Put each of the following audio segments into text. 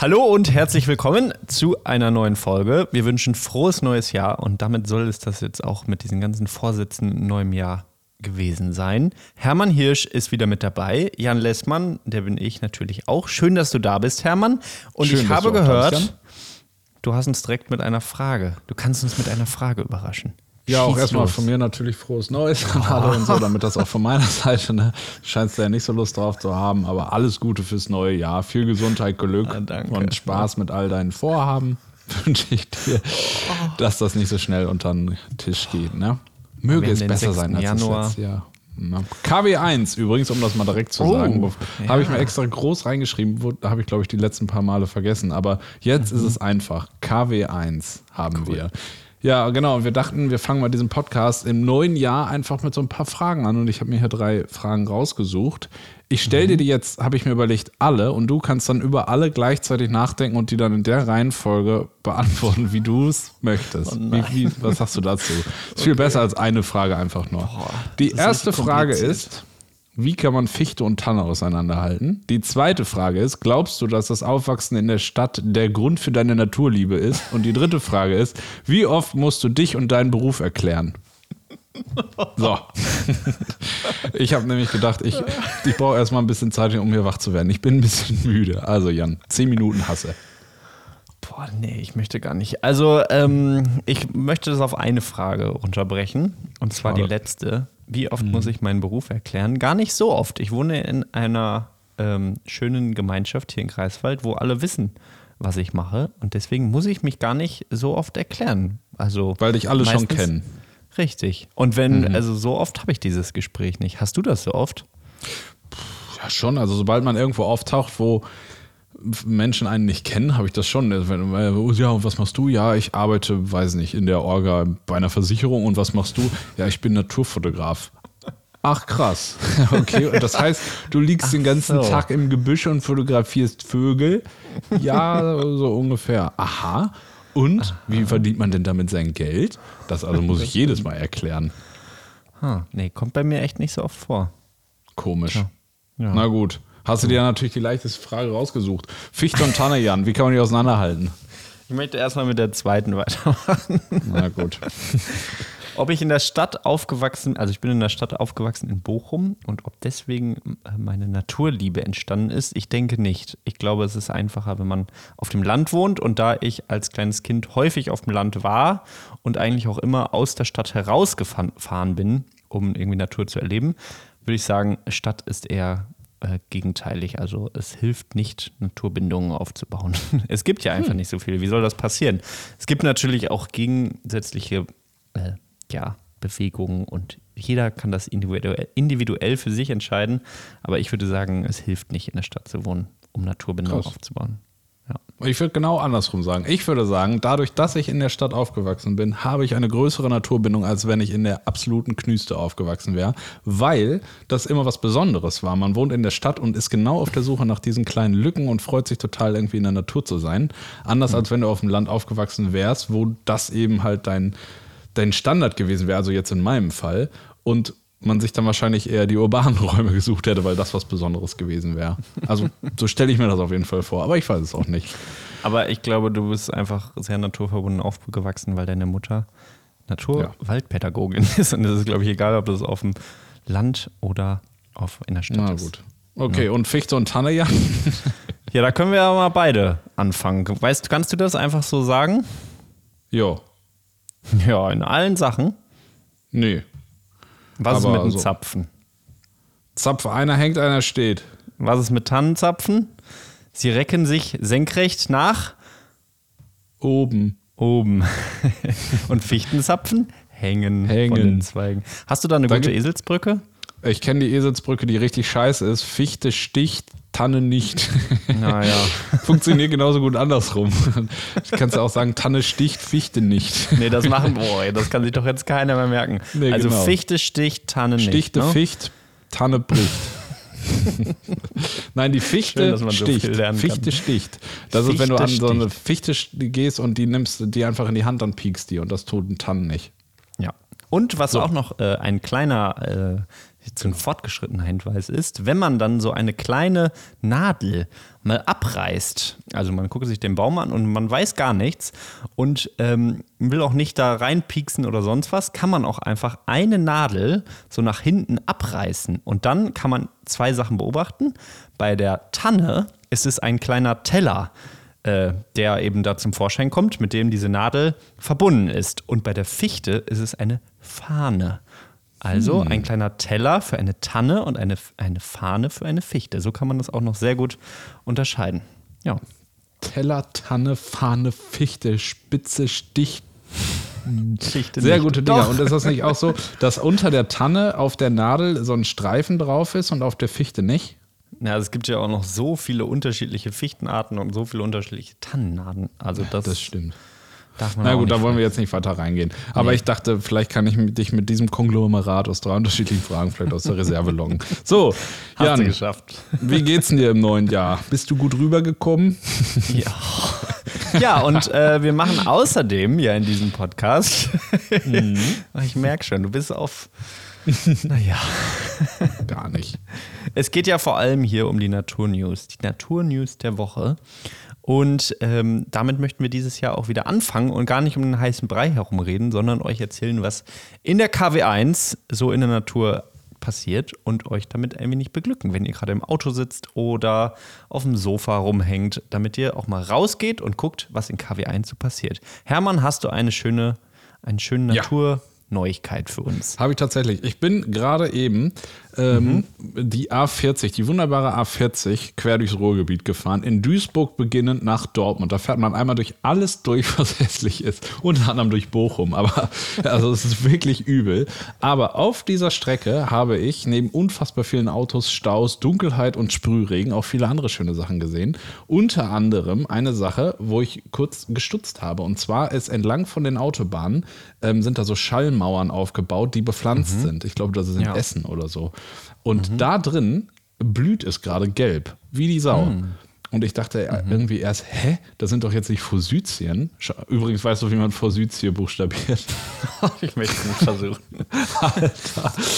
Hallo und herzlich willkommen zu einer neuen Folge. Wir wünschen frohes neues Jahr und damit soll es das jetzt auch mit diesen ganzen Vorsätzen in neuem Jahr gewesen sein. Hermann Hirsch ist wieder mit dabei. Jan Lessmann, der bin ich natürlich auch. Schön, dass du da bist, Hermann. Und Schön, ich habe gehört, du hast uns direkt mit einer Frage. Du kannst uns mit einer Frage überraschen. Ja, auch Schieß erstmal los. von mir natürlich frohes Neues an alle und so, damit das auch von meiner Seite, ne, scheinst du ja nicht so Lust drauf zu haben, aber alles Gute fürs neue Jahr. Viel Gesundheit, Glück Ah, und Spaß mit all deinen Vorhaben wünsche ich dir, dass das nicht so schnell unter den Tisch geht, ne? Möge es besser 6. sein als Januar. das letzte Jahr. Ne? KW1 übrigens, um das mal direkt zu Oh, sagen, ja. habe ich mir extra groß reingeschrieben, wo- habe ich glaube ich die letzten paar Male vergessen, aber jetzt Mhm. ist es einfach. KW1 haben wir. Ja, genau. Und wir dachten, wir fangen mal diesen Podcast im neuen Jahr einfach mit so ein paar Fragen an. Und ich habe mir hier drei Fragen rausgesucht. Ich stelle Mhm. dir die jetzt, habe ich mir überlegt, alle. Und du kannst dann über alle gleichzeitig nachdenken und die dann in der Reihenfolge beantworten, wie du es möchtest. Oh wie, wie, was hast du dazu? Ist viel besser als eine Frage einfach nur. die das ist erste Frage ist, wie kann man Fichte und Tanne auseinanderhalten? Die zweite Frage ist, glaubst du, dass das Aufwachsen in der Stadt der Grund für deine Naturliebe ist? Und die dritte Frage ist, wie oft musst du dich und deinen Beruf erklären? So. Ich habe nämlich gedacht, ich, ich brauche erstmal ein bisschen Zeit, um hier wach zu werden. Ich bin ein bisschen müde. Also Jan, zehn Minuten hasse. Boah, nee, ich möchte gar nicht. Also, ähm, ich möchte das auf eine Frage runterbrechen. Und zwar Schade. die letzte. Wie oft muss ich meinen Beruf erklären? Gar nicht so oft. Ich wohne in einer ähm, schönen Gemeinschaft hier in Greifswald, wo alle wissen, was ich mache. Und deswegen muss ich mich gar nicht so oft erklären. Also, Weil dich alle schon kennen. Richtig. Und wenn, also so oft habe ich dieses Gespräch nicht. Hast du das so oft? Ja, schon. Also sobald man irgendwo auftaucht, wo Menschen einen nicht kennen, habe ich das schon. Also äh, oh, Ja, und was machst du? Ja, ich arbeite, weiß nicht, in der Orga bei einer Versicherung. Und was machst du? Ja, ich bin Naturfotograf. Ach krass. Okay, und das heißt, du liegst den ganzen so. Tag im Gebüsch und fotografierst Vögel? Ja, so ungefähr. Aha. Und wie verdient man denn damit sein Geld? Das also muss ich jedes Mal erklären. Hm, nee, kommt bei mir echt nicht so oft vor. Komisch. Ja. Na gut. Hast du dir natürlich die leichteste Frage rausgesucht. Fichte und Tanne, Jan, wie kann man die auseinanderhalten? Ich möchte erstmal mit der zweiten weitermachen. Na gut. Ob ich in der Stadt aufgewachsen, also ich bin in der Stadt aufgewachsen in Bochum und ob deswegen äh, meine Naturliebe entstanden ist, ich denke nicht. Ich glaube, es ist einfacher, wenn man auf dem Land wohnt und da ich als kleines Kind häufig auf dem Land war und eigentlich auch immer aus der Stadt herausgefahren gefahren bin, um irgendwie Natur zu erleben, würde ich sagen, Stadt ist eher äh, gegenteilig. Also es hilft nicht, Naturbindungen aufzubauen. Es gibt ja einfach nicht so viel. Wie soll das passieren? Es gibt natürlich auch gegensätzliche äh, ja, Bewegungen und jeder kann das individuell, individuell für sich entscheiden. Aber ich würde sagen, es hilft nicht, in der Stadt zu wohnen, um Naturbindungen Krass. aufzubauen. Ja. Ich würde genau andersrum sagen. Ich würde sagen, dadurch, dass ich in der Stadt aufgewachsen bin, habe ich eine größere Naturbindung, als wenn ich in der absoluten Knüste aufgewachsen wäre, weil das immer was Besonderes war. Man wohnt in der Stadt und ist genau auf der Suche nach diesen kleinen Lücken und freut sich total irgendwie in der Natur zu sein. Anders als wenn du auf dem Land aufgewachsen wärst, wo das eben halt dein, dein Standard gewesen wäre, also jetzt in meinem Fall. Und man sich dann wahrscheinlich eher die urbanen Räume gesucht hätte, weil das was Besonderes gewesen wäre. Also so stelle ich mir das auf jeden Fall vor, aber ich weiß es auch nicht. Aber ich glaube, du bist einfach sehr naturverbunden aufgewachsen, weil deine Mutter Natur-Waldpädagogin ist. Und es ist, glaube ich, egal, ob das auf dem Land oder auf, in der Stadt Na ist. gut. Okay, und Fichte und Tanne, ja? Ja, da können wir ja mal beide anfangen. Weißt du, kannst du das einfach so sagen? Jo. Ja, in allen Sachen. Nee. Was Aber ist mit dem so- Zapfen? Zapf, einer hängt, einer steht. Was ist mit Tannenzapfen? Sie recken sich senkrecht nach Oben. oben. Und Fichtenzapfen hängen, Hängen. von den Zweigen. Hast du da eine Da gute Eselsbrücke? Ich kenne die Eselsbrücke, die richtig scheiße ist. Fichte sticht, Tanne nicht. Naja. Funktioniert genauso gut andersrum. Du kannst ja auch sagen, Tanne sticht, Fichte nicht. Nee, das machen, boah, das kann sich doch jetzt keiner mehr merken. Nee, also genau. Fichte sticht, Tanne nicht. Stichte, ne? Ficht, Tanne bricht. Nein, die Fichte Schön, so sticht. kann. Fichte sticht. Das ist, wenn du an Fichte so eine Fichte st- gehst und die nimmst, die einfach in die Hand, dann piekst die und das tut ein Tannen nicht. Ja. Und was auch noch äh, ein kleiner äh, zu ein fortgeschrittener Hinweis ist, wenn man dann so eine kleine Nadel mal abreißt, also man guckt sich den Baum an und man weiß gar nichts und ähm, will auch nicht da reinpieksen oder sonst was, kann man auch einfach eine Nadel so nach hinten abreißen und dann kann man zwei Sachen beobachten. Bei der Tanne ist es ein kleiner Teller, äh, der eben da zum Vorschein kommt, mit dem diese Nadel verbunden ist. Und bei der Fichte ist es eine Fahne. Also Hm. ein kleiner Teller für eine Tanne und eine, eine Fahne für eine Fichte. So kann man das auch noch sehr gut unterscheiden. Ja. Teller, Tanne, Fahne, Fichte, Spitze, Stich. Fichte Sehr nicht. gute Dinger. Doch. Und ist das nicht auch so, dass unter der Tanne auf der Nadel so ein Streifen drauf ist und auf der Fichte nicht? Ja, es gibt ja auch noch so viele unterschiedliche Fichtenarten und so viele unterschiedliche Tannenarten. Also das, Das stimmt. Na gut, da wollen wir jetzt nicht weiter reingehen. Aber Nee. ich dachte, vielleicht kann ich dich mit diesem Konglomerat aus drei unterschiedlichen Fragen vielleicht aus der Reserve loggen. So, Hast du Jan, geschafft. wie geht's denn dir im neuen Jahr? Bist du gut rübergekommen? Ja. Ja, und äh, wir machen außerdem ja in diesem Podcast, Mhm. ich merke schon, du bist auf, naja, Gar nicht. es geht ja vor allem hier um die Naturnews, die Naturnews der Woche. Und ähm, damit möchten wir dieses Jahr auch wieder anfangen und gar nicht um den heißen Brei herumreden, sondern euch erzählen, was in der KW1 so in der Natur passiert und euch damit ein wenig beglücken, wenn ihr gerade im Auto sitzt oder auf dem Sofa rumhängt, damit ihr auch mal rausgeht und guckt, was in KW1 so passiert. Hermann, hast du eine schöne, eine schöne Ja. Naturneuigkeit für uns? Habe ich tatsächlich. Ich bin gerade eben ähm, die A40, die wunderbare A40, quer durchs Ruhrgebiet gefahren, in Duisburg beginnend nach Dortmund. Da fährt man einmal durch alles durch, was hässlich ist. Unter anderem durch Bochum. Aber also es ist wirklich übel. Aber auf dieser Strecke habe ich neben unfassbar vielen Autos, Staus, Dunkelheit und Sprühregen auch viele andere schöne Sachen gesehen. Unter anderem eine Sache, wo ich kurz gestutzt habe. Und zwar ist entlang von den Autobahnen ähm, sind da so Schallmauern aufgebaut, die bepflanzt sind. Ich glaube, das ist in Ja. Essen oder so. Und da drin blüht es gerade gelb, wie die Sau. Und ich dachte äh, irgendwie erst, hä, das sind doch jetzt nicht Forsythien. Übrigens weißt du, wie man Forsythie buchstabiert. ich möchte es nicht versuchen.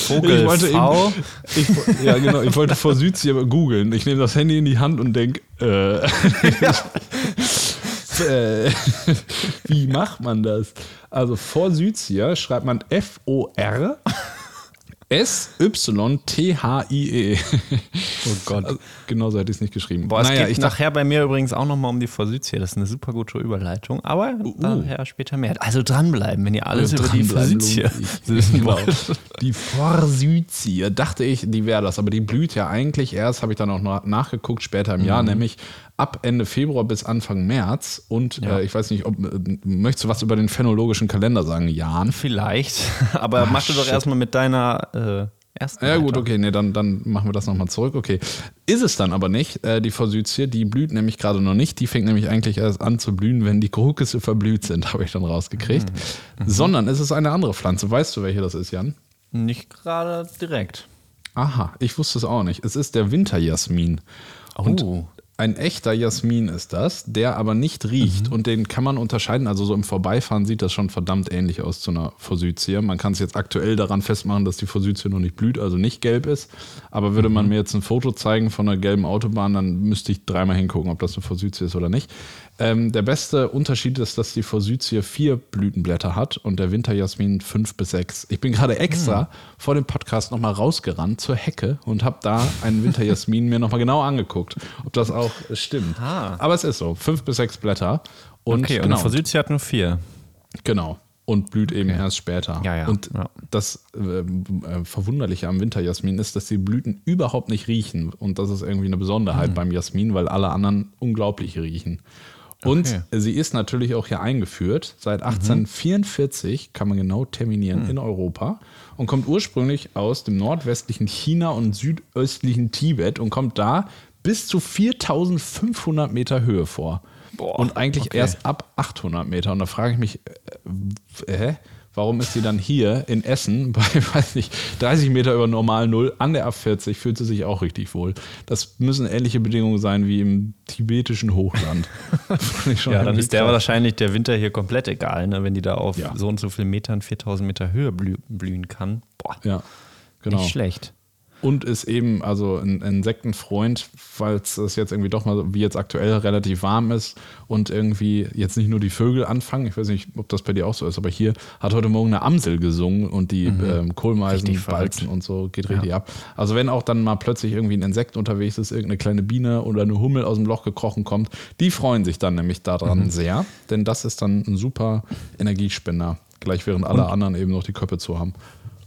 Ich wollte V. ich, ja, genau, ich wollte Forsythie googeln. Ich nehme das Handy in die Hand und denke, äh, äh, wie macht man das? Also Forsythia schreibt man F-O-R S-Y-T-H-I-E. Oh Gott. Also, genauso hätte ich es nicht geschrieben. Boah, es naja, geht ich nachher bei mir übrigens auch nochmal um die Forsythie. Das ist eine super gute Überleitung. Aber Uh. daher später mehr. Also dranbleiben, wenn ihr alles über die sich. wissen Genau. wollt. Die Forsythie, dachte ich, die wäre das. Aber die blüht ja eigentlich erst, habe ich dann auch noch nachgeguckt, später im Mhm. Jahr, nämlich ab Ende Februar bis Anfang März. Und Ja. äh, ich weiß nicht, ob äh, möchtest du was über den phänologischen Kalender sagen, Jan? Vielleicht. Aber mach du doch erstmal mit deiner äh, ersten. Ja, gut, weiter. okay, nee, dann, dann machen wir das nochmal zurück. Okay. Ist es dann aber nicht, äh, die Forsythie, die blüht nämlich gerade noch nicht. Die fängt nämlich eigentlich erst an zu blühen, wenn die Krokusse verblüht sind, habe ich dann rausgekriegt. Mhm. Sondern es ist eine andere Pflanze. Weißt du, welche das ist, Jan? Nicht gerade direkt. Aha, ich wusste es auch nicht. Es ist der Winterjasmin. Und Oh. Ein echter Jasmin ist das, der aber nicht riecht. Mhm. Und den kann man unterscheiden. Also so im Vorbeifahren sieht das schon verdammt ähnlich aus zu einer Forsythie. Man kann es jetzt aktuell daran festmachen, dass die Forsythie noch nicht blüht, also nicht gelb ist. Aber würde Mhm. man mir jetzt ein Foto zeigen von einer gelben Autobahn, dann müsste ich dreimal hingucken, ob das eine Forsythie ist oder nicht. Ähm, der beste Unterschied ist, dass die Forsythie vier Blütenblätter hat und der Winterjasmin fünf bis sechs. Ich bin gerade extra Hm. vor dem Podcast nochmal rausgerannt zur Hecke und habe da einen Winterjasmin mir nochmal genau angeguckt, ob das auch stimmt. Ah. Aber es ist so, fünf bis sechs Blätter. Und Okay, und genau, eine Forsythie hat nur vier. genau. Und blüht eben erst später. Ja, ja, Und ja. das äh, äh, Verwunderliche am Winterjasmin ist, dass die Blüten überhaupt nicht riechen. Und das ist irgendwie eine Besonderheit Hm. beim Jasmin, weil alle anderen unglaublich riechen. Und Okay. sie ist natürlich auch hier eingeführt. Seit Mhm. 1844 kann man genau terminieren Hm. in Europa und kommt ursprünglich aus dem nordwestlichen China und südöstlichen Tibet und kommt da bis zu 4500 Meter Höhe vor. Boah, und eigentlich okay. erst ab 800 Meter. Und da frage ich mich, äh, hä? Warum ist sie dann hier in Essen bei, weiß nicht, 30 Meter über normal Null an der A40? Fühlt sie sich auch richtig wohl. Das müssen ähnliche Bedingungen sein wie im tibetischen Hochland. Ja, dann ist der wahrscheinlich der Winter hier komplett egal, ne? wenn die da auf Ja. so und so vielen Metern, 4000 Meter Höhe blü blühen kann. Boah, Ja, genau. nicht schlecht. Und ist eben also ein Insektenfreund, falls es jetzt irgendwie doch mal, wie jetzt aktuell, relativ warm ist und irgendwie jetzt nicht nur die Vögel anfangen. Ich weiß nicht, ob das bei dir auch so ist, aber hier hat heute Morgen eine Amsel gesungen und die mhm. ähm, Kohlmeisen, Balzen und so geht richtig ja. ab. Also wenn auch dann mal plötzlich irgendwie ein Insekt unterwegs ist, irgendeine kleine Biene oder eine Hummel aus dem Loch gekrochen kommt, die freuen sich dann nämlich daran mhm. sehr, denn das ist dann ein super Energiespender. Gleich während alle und anderen eben noch die Köpfe zu haben.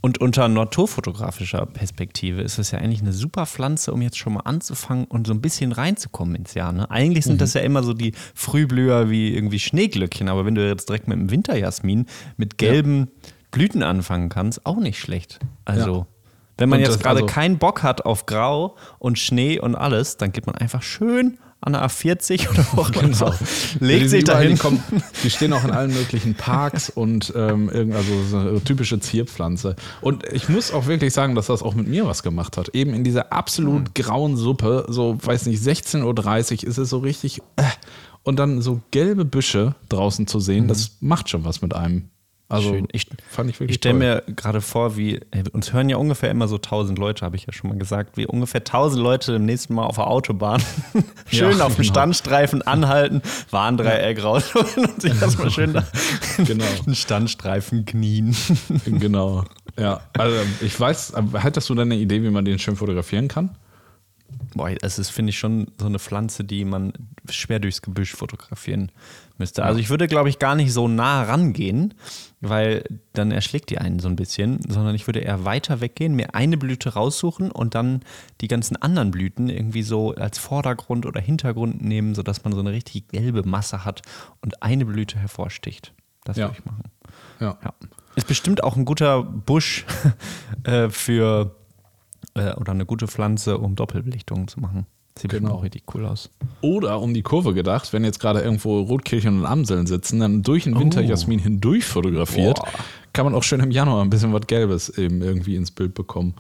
Und unter naturfotografischer Perspektive ist es ja eigentlich eine super Pflanze, um jetzt schon mal anzufangen und so ein bisschen reinzukommen ins Jahr. Ne? Eigentlich sind mhm. das ja immer so die Frühblüher wie irgendwie Schneeglöckchen, aber wenn du jetzt direkt mit dem Winterjasmin mit gelben ja. Blüten anfangen kannst, auch nicht schlecht. Also. Ja. Wenn man und jetzt gerade also keinen Bock hat auf Grau und Schnee und alles, dann geht man einfach schön an der A40 oder wo auch genau. so. Legt sich dahin. Die, kommen, die, stehen auch in allen möglichen Parks und ähm, also so eine typische Zierpflanze. Und ich muss auch wirklich sagen, dass das auch mit mir was gemacht hat. Eben in dieser absolut mhm. grauen Suppe, so weiß nicht, 16.30 Uhr ist es so richtig. Äh, und dann so gelbe Büsche draußen zu sehen, mhm. das macht schon was mit einem. Also Schön. Ich, fand ich wirklich Ich stelle mir gerade vor, wie uns hören ja ungefähr immer so 1000 Leute, habe ich ja schon mal gesagt, wie ungefähr 1000 Leute im nächsten Mal auf der Autobahn schön ja, auf dem genau. Standstreifen anhalten, Warndreieck ja. rausholen und sich erstmal schön da genau. einen Standstreifen knien. genau. Ja, also ich weiß, hattest du deine Idee, wie man den schön fotografieren kann? Boah, es ist, finde ich, schon so eine Pflanze, die man schwer durchs Gebüsch fotografieren müsste. Also ich würde, glaube ich, gar nicht so nah rangehen, weil dann erschlägt die einen so ein bisschen, sondern ich würde eher weiter weggehen, mir eine Blüte raussuchen und dann die ganzen anderen Blüten irgendwie so als Vordergrund oder Hintergrund nehmen, sodass man so eine richtig gelbe Masse hat und eine Blüte hervorsticht. Das ja. würde ich machen. Ja. ja. Ist bestimmt auch ein guter Busch äh, für äh, oder eine gute Pflanze, um Doppelbelichtungen zu machen. Sieht genau. auch richtig cool aus. Oder um die Kurve gedacht, wenn jetzt gerade irgendwo Rotkirchen und Amseln sitzen, dann durch den Winterjasmin oh. hindurch fotografiert, Boah. kann man auch schön im Januar ein bisschen was Gelbes eben irgendwie ins Bild bekommen.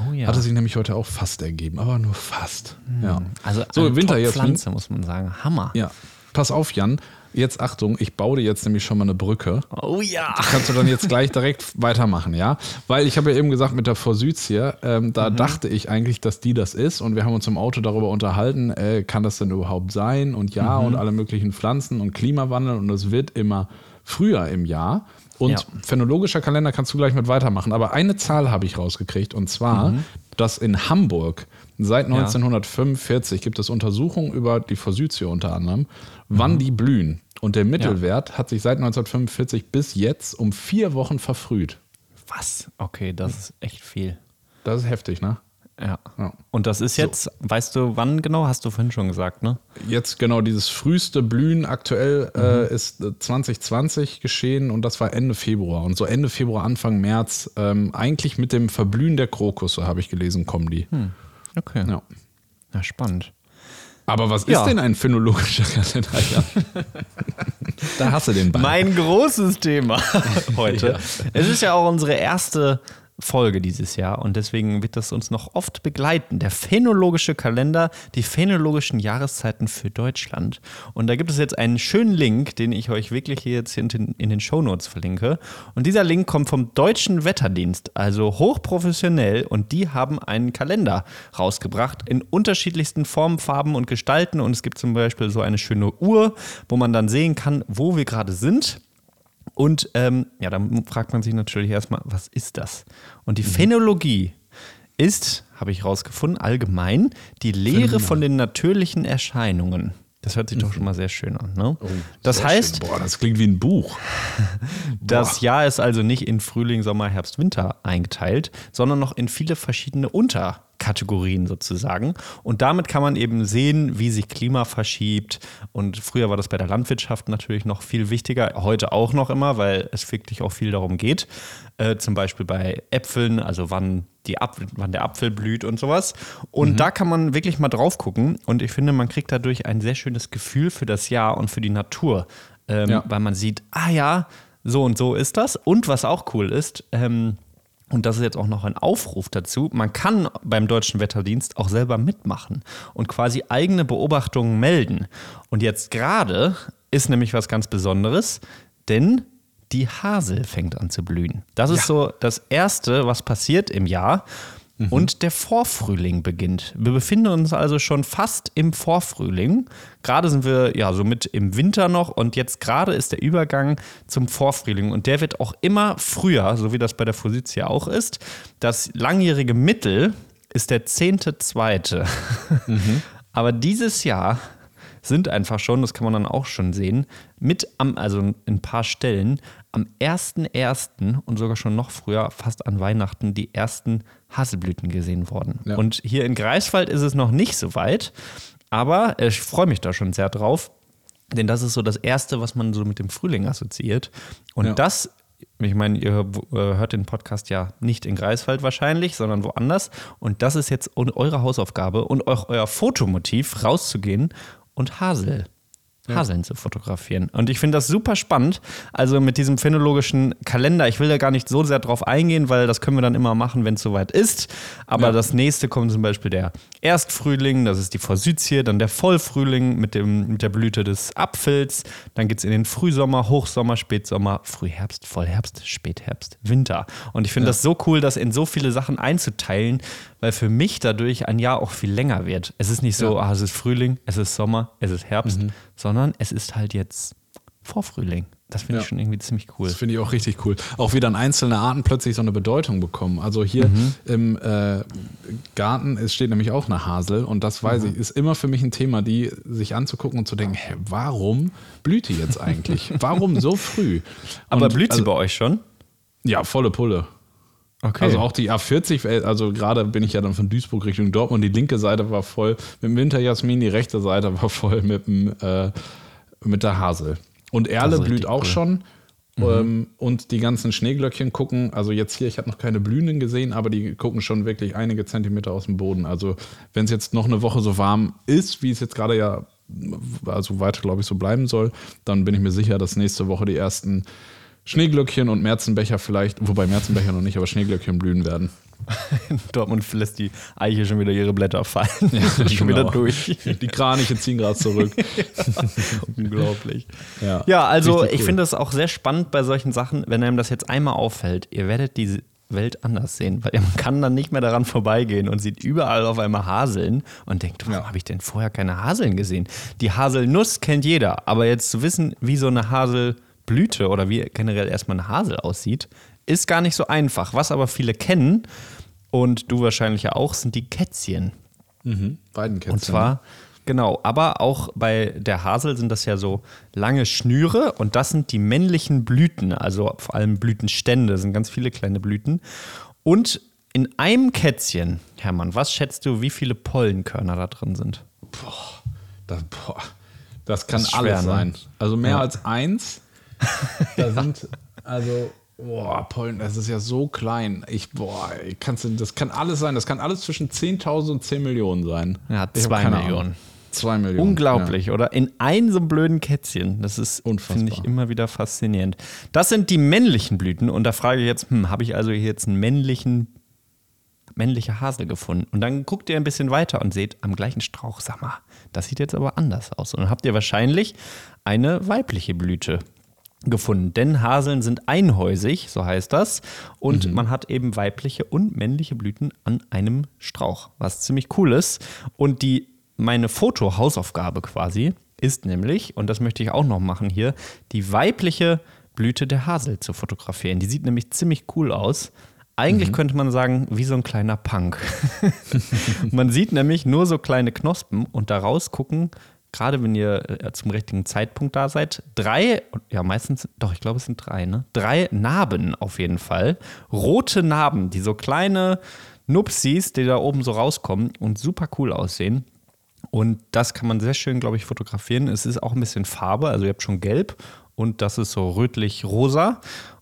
Oh ja. Hatte sich nämlich heute auch fast ergeben, aber nur fast. Hm. Ja. Also so, Winterjasmin. Pflanze muss man sagen. Hammer. Ja. Pass auf, Jan. Jetzt Achtung, ich baue dir jetzt nämlich schon mal eine Brücke. Oh ja. Die kannst du dann jetzt gleich direkt weitermachen, ja? Weil ich habe ja eben gesagt, mit der Forsythia, ähm, da mhm. dachte ich eigentlich, dass die das ist und wir haben uns im Auto darüber unterhalten, äh, kann das denn überhaupt sein und ja mhm. und alle möglichen Pflanzen und Klimawandel und es wird immer früher im Jahr. Und ja. phänologischer Kalender kannst du gleich mit weitermachen. Aber eine Zahl habe ich rausgekriegt und zwar, mhm. dass in Hamburg seit 1945 ja. gibt es Untersuchungen über die Forsythia unter anderem, wann mhm. die blühen. Und der Mittelwert ja. hat sich seit 1945 bis jetzt um vier Wochen verfrüht. Was? Okay, das ist echt viel. Das ist heftig, ne? Ja. ja. Und das ist jetzt, so. weißt du, wann genau? Hast du vorhin schon gesagt, ne? Jetzt genau, dieses früheste Blühen aktuell äh, mhm. äh, ist 2020 geschehen und das war Ende Februar. Und so Ende Februar, Anfang März, ähm, eigentlich mit dem Verblühen der Krokusse, habe ich gelesen, kommen die. Hm. Okay. Ja. ja, spannend. Aber was ja. ist denn ein phänologischer Kalender? da hast du den Ball. Mein großes Thema heute. Ja. Es ist ja auch unsere erste Folge dieses Jahr und deswegen wird das uns noch oft begleiten. Der phänologische Kalender, die phänologischen Jahreszeiten für Deutschland. Und da gibt es jetzt einen schönen Link, den ich euch wirklich hier jetzt in den, in den Shownotes verlinke. Und dieser Link kommt vom Deutschen Wetterdienst, also hochprofessionell. Und die haben einen Kalender rausgebracht in unterschiedlichsten Formen, Farben und Gestalten. Und es gibt zum Beispiel so eine schöne Uhr, wo man dann sehen kann, wo wir gerade sind. Und ähm, ja, dann fragt man sich natürlich erstmal, was ist das? Und die mhm. Phänologie ist, habe ich herausgefunden, allgemein die Lehre von den natürlichen Erscheinungen. Das hört sich doch mhm. schon mal sehr schön an. Ne? Oh, das heißt. Schön. Boah, das klingt wie ein Buch. das Jahr ist also nicht in Frühling, Sommer, Herbst, Winter eingeteilt, sondern noch in viele verschiedene Unter. Kategorien sozusagen. Und damit kann man eben sehen, wie sich Klima verschiebt. Und früher war das bei der Landwirtschaft natürlich noch viel wichtiger, heute auch noch immer, weil es wirklich auch viel darum geht. Äh, zum Beispiel bei Äpfeln, also wann, die Apfel, wann der Apfel blüht und sowas. Und mhm. da kann man wirklich mal drauf gucken. Und ich finde, man kriegt dadurch ein sehr schönes Gefühl für das Jahr und für die Natur. Ähm, ja. Weil man sieht, ah ja, so und so ist das. Und was auch cool ist, ähm, und das ist jetzt auch noch ein Aufruf dazu. Man kann beim Deutschen Wetterdienst auch selber mitmachen und quasi eigene Beobachtungen melden. Und jetzt gerade ist nämlich was ganz Besonderes, denn die Hasel fängt an zu blühen. Das ist ja. so das Erste, was passiert im Jahr. Mhm. Und der Vorfrühling beginnt. Wir befinden uns also schon fast im Vorfrühling. Gerade sind wir ja somit im Winter noch und jetzt gerade ist der Übergang zum Vorfrühling und der wird auch immer früher, so wie das bei der Fositia auch ist. Das langjährige Mittel ist der 10.2. Mhm. Aber dieses Jahr sind einfach schon, das kann man dann auch schon sehen, mit am, also in ein paar Stellen, am 1.1. und sogar schon noch früher, fast an Weihnachten, die ersten Haselblüten gesehen worden. Ja. Und hier in Greifswald ist es noch nicht so weit, aber ich freue mich da schon sehr drauf, denn das ist so das Erste, was man so mit dem Frühling assoziiert. Und ja. das ich meine, ihr hört den Podcast ja nicht in Greifswald wahrscheinlich, sondern woanders. Und das ist jetzt eure Hausaufgabe und euer Fotomotiv, rauszugehen und Hasel Haseln zu fotografieren. Und ich finde das super spannend. Also mit diesem phänologischen Kalender, ich will da gar nicht so sehr drauf eingehen, weil das können wir dann immer machen, wenn es soweit ist. Aber ja. das nächste kommt zum Beispiel der Erstfrühling, das ist die Forsythie, dann der Vollfrühling mit, dem, mit der Blüte des Apfels. Dann geht es in den Frühsommer, Hochsommer, Spätsommer, Frühherbst, Vollherbst, Spätherbst, Winter. Und ich finde ja. das so cool, das in so viele Sachen einzuteilen, weil für mich dadurch ein Jahr auch viel länger wird. Es ist nicht so, ah, es ist Frühling, es ist Sommer, es ist Herbst, mhm. sondern es ist halt jetzt Vorfrühling. Das finde ja. ich schon irgendwie ziemlich cool. Das finde ich auch richtig cool. Auch wie dann einzelne Arten plötzlich so eine Bedeutung bekommen. Also hier mhm. im äh, Garten es steht nämlich auch eine Hasel und das weiß mhm. ich, ist immer für mich ein Thema, die sich anzugucken und zu denken, hä, warum blüht die jetzt eigentlich? warum so früh? Aber und, blüht sie also, bei euch schon? Ja, volle Pulle. Okay. Also auch die A40, äh, also gerade bin ich ja dann von Duisburg Richtung Dortmund, die linke Seite war voll mit dem Winterjasmin, die rechte Seite war voll mit, dem, äh, mit der Hasel. Und Erle blüht auch cool. schon. Mhm. Ähm, und die ganzen Schneeglöckchen gucken, also jetzt hier, ich habe noch keine Blühenden gesehen, aber die gucken schon wirklich einige Zentimeter aus dem Boden. Also wenn es jetzt noch eine Woche so warm ist, wie es jetzt gerade ja, also weiter glaube ich so bleiben soll, dann bin ich mir sicher, dass nächste Woche die ersten Schneeglöckchen und Märzenbecher vielleicht, wobei Märzenbecher noch nicht, aber Schneeglöckchen blühen werden. In Dortmund lässt die Eiche schon wieder ihre Blätter fallen. Ja, schon genau. wieder durch. Die Kraniche ziehen gerade zurück. ja, unglaublich. Ja, ja also ich cool. finde es auch sehr spannend bei solchen Sachen, wenn einem das jetzt einmal auffällt. Ihr werdet diese Welt anders sehen, weil man kann dann nicht mehr daran vorbeigehen und sieht überall auf einmal Haseln und denkt, warum ja. habe ich denn vorher keine Haseln gesehen? Die Haselnuss kennt jeder, aber jetzt zu wissen, wie so eine Hasel Blüte oder wie generell erstmal eine Hasel aussieht, ist gar nicht so einfach. Was aber viele kennen, und du wahrscheinlich ja auch, sind die Kätzchen. Mhm, beiden Kätzchen. Und zwar, genau, aber auch bei der Hasel sind das ja so lange Schnüre und das sind die männlichen Blüten, also vor allem Blütenstände, sind ganz viele kleine Blüten. Und in einem Kätzchen, Hermann, was schätzt du, wie viele Pollenkörner da drin sind? Boah, das, boah, das kann das schwer, alles ne? sein. Also mehr ja. als eins da sind, also, boah, Pollen, das ist ja so klein. Ich, boah, kannst du, das kann alles sein. Das kann alles zwischen 10.000 und 10 Millionen sein. Ja, 2 Millionen. 2 Millionen. Unglaublich, ja. oder? In einem so blöden Kätzchen. Das ist, finde ich, immer wieder faszinierend. Das sind die männlichen Blüten. Und da frage ich jetzt, hm, habe ich also hier jetzt einen männlichen männliche Hasel gefunden. Und dann guckt ihr ein bisschen weiter und seht am gleichen Strauch, sag mal, das sieht jetzt aber anders aus. Und dann habt ihr wahrscheinlich eine weibliche Blüte gefunden. Denn Haseln sind einhäusig, so heißt das. Und mhm. man hat eben weibliche und männliche Blüten an einem Strauch, was ziemlich cool ist. Und die, meine Foto-Hausaufgabe quasi ist nämlich, und das möchte ich auch noch machen hier, die weibliche Blüte der Hasel zu fotografieren. Die sieht nämlich ziemlich cool aus. Eigentlich mhm. könnte man sagen, wie so ein kleiner Punk. man sieht nämlich nur so kleine Knospen und daraus gucken gerade wenn ihr äh, zum richtigen Zeitpunkt da seid, drei, ja meistens, doch, ich glaube es sind drei, ne? Drei Narben auf jeden Fall. Rote Narben, die so kleine Nupsis, die da oben so rauskommen und super cool aussehen. Und das kann man sehr schön, glaube ich, fotografieren. Es ist auch ein bisschen Farbe, also ihr habt schon gelb und das ist so rötlich-rosa.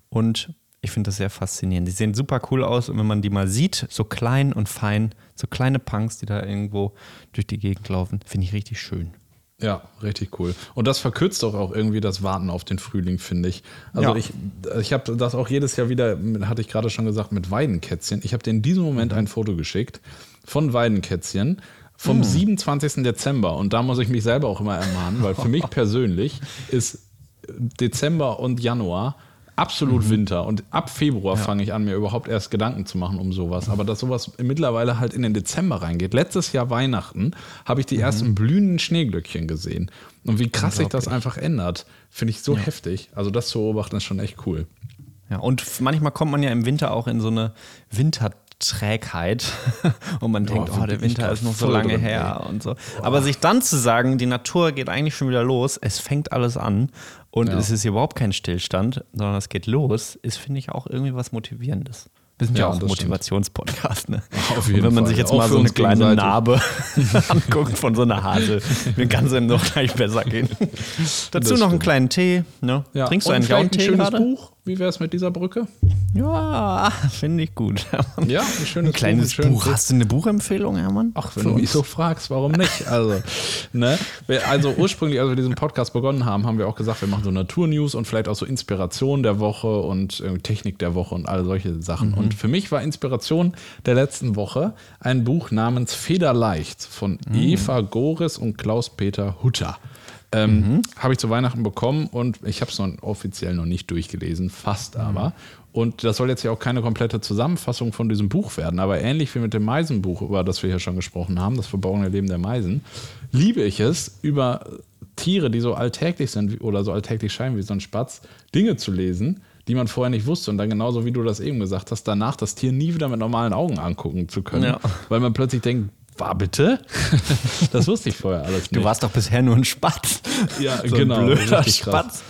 Und ich finde das sehr faszinierend. Die sehen super cool aus und wenn man die mal sieht, so klein und fein, so kleine Punks, die da irgendwo durch die Gegend laufen, finde ich richtig schön. Ja, richtig cool. Und das verkürzt doch auch irgendwie das Warten auf den Frühling, finde ich. Also ja. ich, ich habe das auch jedes Jahr wieder, hatte ich gerade schon gesagt, mit Weidenkätzchen. Ich habe dir in diesem Moment mhm. ein Foto geschickt von Weidenkätzchen vom mhm. 27. Dezember. Und da muss ich mich selber auch immer ermahnen, weil für mich persönlich ist Dezember und Januar absolut Winter. Und ab Februar fange ich an, mir überhaupt erst Gedanken zu machen um sowas. Aber dass sowas mittlerweile halt in den Dezember reingeht. Letztes Jahr Weihnachten habe ich die ersten blühenden Schneeglöckchen gesehen. Und wie krass sich das einfach ändert, finde ich so heftig. Also das zu beobachten ist schon echt cool. Ja, und manchmal kommt man ja im Winter auch in so eine Winterträgheit und man denkt, wo oh, der Winter ist noch so lange drin, her und so. Aber sich dann zu sagen, die Natur geht eigentlich schon wieder los, es fängt alles an und Ja. es ist überhaupt kein Stillstand, sondern es geht los, ist, finde ich, auch irgendwie was Motivierendes. Wir sind ja, Ja, auch ein. Motivationspodcast, ne? Auf und jeden wenn man Fall. sich jetzt Auch mal so eine kleine. Narbe anguckt von so einer Hase, mir kann es einem doch gleich besser gehen. Dazu noch einen kleinen Tee. Ne? Ja. Trinkst du Und einen vielleicht Tee schönes gerade? Buch? Wie wäre es mit dieser Brücke? Ja, finde ich gut. Ja, ein schönes Ein kleines Buch. Buch. Hast du eine Buchempfehlung, Hermann? Ach, wenn du mich so fragst, warum nicht? Also, ne? Also ursprünglich, als wir diesen Podcast begonnen haben, haben wir auch gesagt, wir machen so Naturnews und vielleicht auch so Inspiration der Woche und äh, Technik der Woche und all solche Sachen. Mhm. Und für mich war Inspiration der letzten Woche ein Buch namens Federleicht von Mhm. Eva Goris und Klaus-Peter Hutter. Ähm, Mhm. Habe ich zu Weihnachten bekommen und ich habe es noch offiziell noch nicht durchgelesen, fast Mhm. aber. Und das soll jetzt ja auch keine komplette Zusammenfassung von diesem Buch werden, aber ähnlich wie mit dem Meisenbuch, über das wir hier schon gesprochen haben, das verborgene Leben der Meisen, liebe ich es, über Tiere, die so alltäglich sind oder so alltäglich scheinen wie so ein Spatz, Dinge zu lesen, die man vorher nicht wusste und dann genauso wie du das eben gesagt hast, danach das Tier nie wieder mit normalen Augen angucken zu können, Ja. weil man plötzlich denkt, war bitte? das wusste ich vorher alles nicht. Du warst doch bisher nur ein Spatz. Ja, so genau, Ein blöder. Spatz.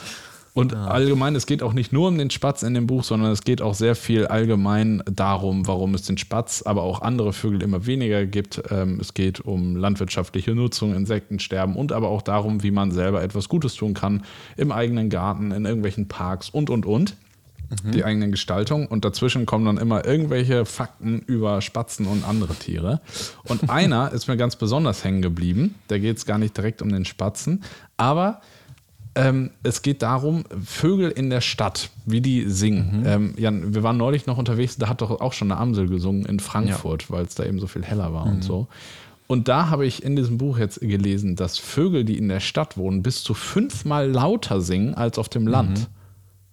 Und allgemein, es geht auch nicht nur um den Spatz in dem Buch, sondern es geht auch sehr viel allgemein darum, warum es den Spatz, aber auch andere Vögel immer weniger gibt. Ähm, es geht um landwirtschaftliche Nutzung, Insektensterben und aber auch darum, wie man selber etwas Gutes tun kann im eigenen Garten, in irgendwelchen Parks und, und, und. Die eigene Gestaltung und dazwischen kommen dann immer irgendwelche Fakten über Spatzen und andere Tiere. Und einer ist mir ganz besonders hängen geblieben. Da geht es gar nicht direkt um den Spatzen, aber ähm, es geht darum, Vögel in der Stadt, wie die singen. Ähm, Jan, wir waren neulich noch unterwegs, da hat doch auch schon eine Amsel gesungen in Frankfurt, weil es da eben so viel heller war und so. Und da habe ich in diesem Buch jetzt gelesen, dass Vögel, die in der Stadt wohnen, bis zu fünfmal lauter singen als auf dem Land.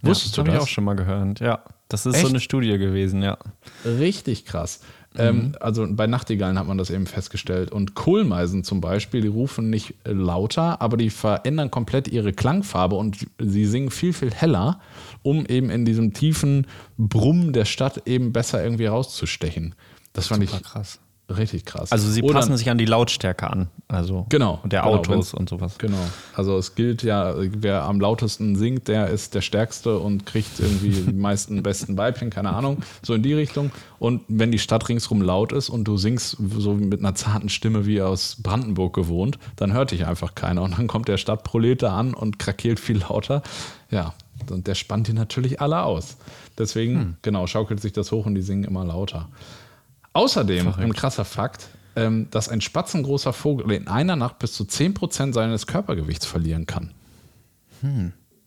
Wusstest ja, du das? ich auch schon mal gehört, ja. Das ist Echt? so eine Studie gewesen, ja. Richtig krass. Ähm, also bei Nachtigallen hat man das eben festgestellt. Und Kohlmeisen zum Beispiel, die rufen nicht lauter, aber die verändern komplett ihre Klangfarbe und sie singen viel, viel heller, um eben in diesem tiefen Brummen der Stadt eben besser irgendwie rauszustechen. Das fand ich krass. Richtig krass. Also sie Oder- passen sich an die Lautstärke an. Also Genau, der genau, Autos und sowas. Genau. Also es gilt ja, wer am lautesten singt, der ist der Stärkste und kriegt irgendwie die meisten besten Weibchen, keine Ahnung, so in die Richtung. Und wenn die Stadt ringsrum laut ist und du singst so mit einer zarten Stimme wie aus Brandenburg gewohnt, dann hört dich einfach keiner. Und dann kommt der Stadtprolet da an und krakeelt viel lauter. Ja, und der spannt die natürlich alle aus. Deswegen, genau, schaukelt sich das hoch und die singen immer lauter. Außerdem, ein krasser Fakt, ähm, dass ein spatzengroßer Vogel in einer Nacht bis zu 10% seines Körpergewichts verlieren kann.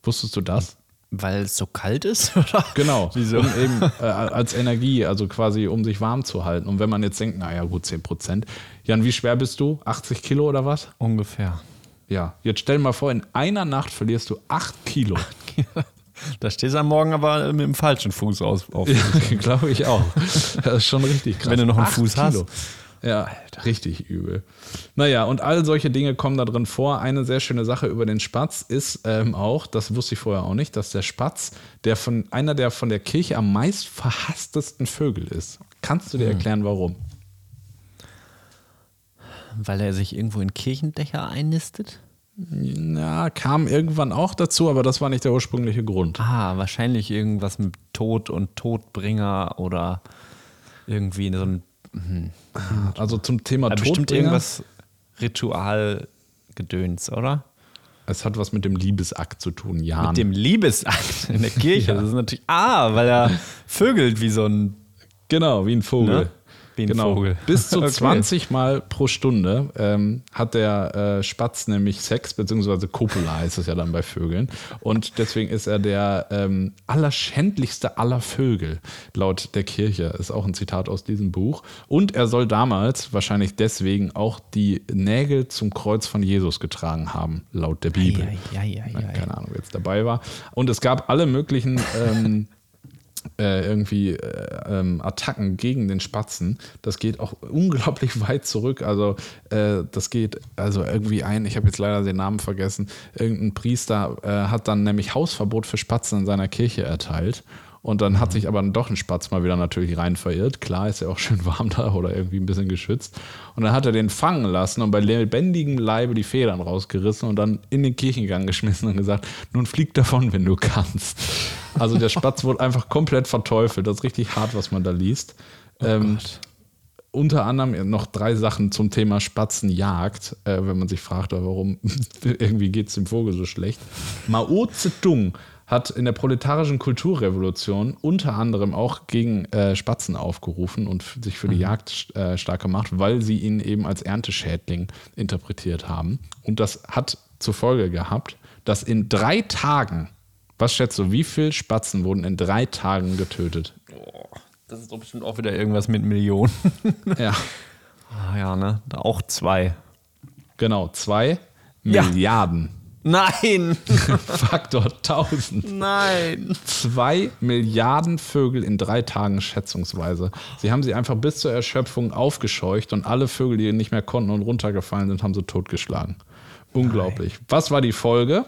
Wusstest du das? Weil es so kalt ist? Oder? Genau. Wieso? Um eben äh, als Energie, also quasi um sich warm zu halten. Und wenn man jetzt denkt, naja, gut, 10%. Jan, wie schwer bist du? 80 Kilo oder was? Ungefähr. Ja. Jetzt stell dir mal vor, in einer Nacht verlierst du 8 Kilo. Da stehst du am Morgen aber mit dem falschen Fuß aus, auf. Glaube ich auch. Das ist schon richtig krass. Wenn du noch einen Acht Fuß hast. Ja, richtig übel. Naja, und all solche Dinge kommen da drin vor. Eine sehr schöne Sache über den Spatz ist ähm, auch, das wusste ich vorher auch nicht, dass der Spatz der von, einer der von der Kirche am meist verhasstesten Vögel ist. Kannst du dir erklären, warum? Weil er sich irgendwo in Kirchendächer einnistet? Na, kam irgendwann auch dazu, aber das war nicht der ursprüngliche Grund. Ah, wahrscheinlich irgendwas mit Tod und Todbringer oder irgendwie so ein Also zum Thema ja, bestimmt Todbringer. irgendwas Ritualgedöns, oder? Es hat was mit dem Liebesakt zu tun, Jan. Mit dem Liebesakt in der Kirche. Das ist natürlich. Ah, weil er vögelt wie so ein. Genau, wie ein Vogel. Ne? Wie ein Genau. Vogel. Bis zu Okay. 20 Mal pro Stunde ähm, hat der äh, Spatz nämlich Sex, beziehungsweise Copula heißt es ja dann bei Vögeln. Und deswegen ist er der ähm, allerschändlichste aller Vögel, laut der Kirche. Ist auch ein Zitat aus diesem Buch. Und er soll damals wahrscheinlich deswegen auch die Nägel zum Kreuz von Jesus getragen haben, laut der Bibel. Ja, ja, ja, Na, ja. Keine Ahnung, wer jetzt dabei war. Und es gab alle möglichen ähm, äh, irgendwie äh, ähm, Attacken gegen den Spatzen. Das geht auch unglaublich weit zurück. Also äh, das geht also irgendwie ein, ich habe jetzt leider den Namen vergessen, irgendein Priester äh, hat dann nämlich Hausverbot für Spatzen in seiner Kirche erteilt. Und dann hat sich aber doch ein Spatz mal wieder natürlich rein verirrt. Klar ist ja auch schön warm da oder irgendwie ein bisschen geschützt. Und dann hat er den fangen lassen und bei lebendigem Leibe die Federn rausgerissen und dann in den Kirchengang geschmissen und gesagt, nun flieg davon, wenn du kannst. Also der Spatz wurde einfach komplett verteufelt. Das ist richtig hart, was man da liest. ähm, unter anderem noch drei Sachen zum Thema Spatzenjagd, äh, wenn man sich fragt, warum irgendwie geht es dem Vogel so schlecht. Mao Zedong hat in der proletarischen Kulturrevolution unter anderem auch gegen äh, Spatzen aufgerufen und sich für die Jagd äh, stark gemacht, weil sie ihn eben als Ernteschädling interpretiert haben. Und das hat zur Folge gehabt, dass in drei Tagen, was schätzt du, wie viele Spatzen wurden in drei Tagen getötet? Das ist doch bestimmt auch wieder irgendwas mit Millionen. Ja, Ah, ja, ne? Auch zwei. genau, zwei Ja. Milliarden. Nein! Faktor 1000. Nein! Zwei Milliarden Vögel in drei Tagen schätzungsweise. Sie haben sie einfach bis zur Erschöpfung aufgescheucht und alle Vögel, die nicht mehr konnten und runtergefallen sind, haben sie totgeschlagen. Unglaublich. Was war die Folge?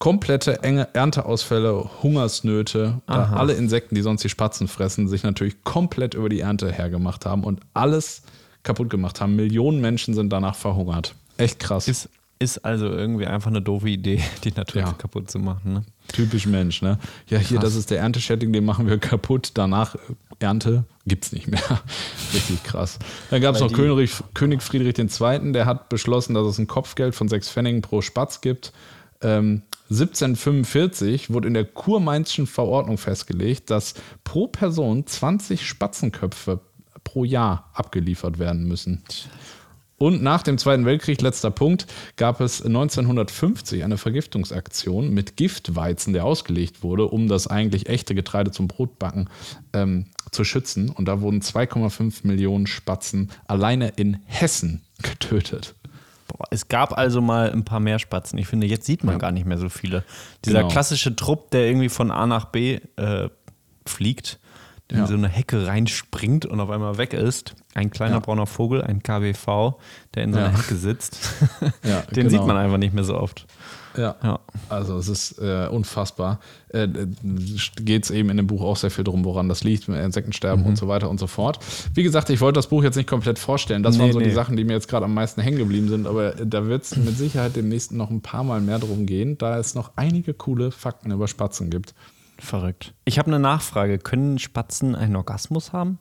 Komplette enge Ernteausfälle, Hungersnöte, da alle Insekten, die sonst die Spatzen fressen, sich natürlich komplett über die Ernte hergemacht haben und alles kaputt gemacht haben. Millionen Menschen sind danach verhungert. Echt krass. Ist, ist also irgendwie einfach eine doofe Idee, die Natur Ja. kaputt zu machen. Ne? Typisch Mensch, ne? Ja, hier, das ist der Ernteschädling, den machen wir kaputt. Danach äh, Ernte gibt's nicht mehr. Richtig krass. Dann gab es noch König, König Friedrich II., der hat beschlossen, dass es ein Kopfgeld von sechs Pfennigen pro Spatz gibt. Ähm, 1745 wurde in der Kurmainzschen Verordnung festgelegt, dass pro Person 20 Spatzenköpfe pro Jahr abgeliefert werden müssen. Und nach dem Zweiten Weltkrieg, letzter Punkt, gab es 1950 eine Vergiftungsaktion mit Giftweizen, der ausgelegt wurde, um das eigentlich echte Getreide zum Brotbacken ähm, zu schützen. Und da wurden 2,5 Millionen Spatzen alleine in Hessen getötet. Boah, es gab also mal ein paar Meerspatzen. Ich finde, jetzt sieht man gar nicht mehr so viele. Dieser Genau. klassische Trupp, der irgendwie von A nach B äh, fliegt, der Ja. in so eine Hecke reinspringt und auf einmal weg ist. Ein kleiner Ja. brauner Vogel, ein KBV, der in so einer Ja. Hecke sitzt. Den genau. sieht man einfach nicht mehr so oft. Ja. Ja. Also es ist äh, unfassbar. Äh, Geht es eben in dem Buch auch sehr viel drum, woran das liegt, mit Insektensterben Mhm. und so weiter und so fort. Wie gesagt, ich wollte das Buch jetzt nicht komplett vorstellen. Das Nee, waren so die nee. Sachen, die mir jetzt gerade am meisten hängen geblieben sind. Aber da wird es mit Sicherheit demnächst noch ein paar Mal mehr drum gehen, da es noch einige coole Fakten über Spatzen gibt. Verrückt. Ich habe eine Nachfrage. Können Spatzen einen Orgasmus haben?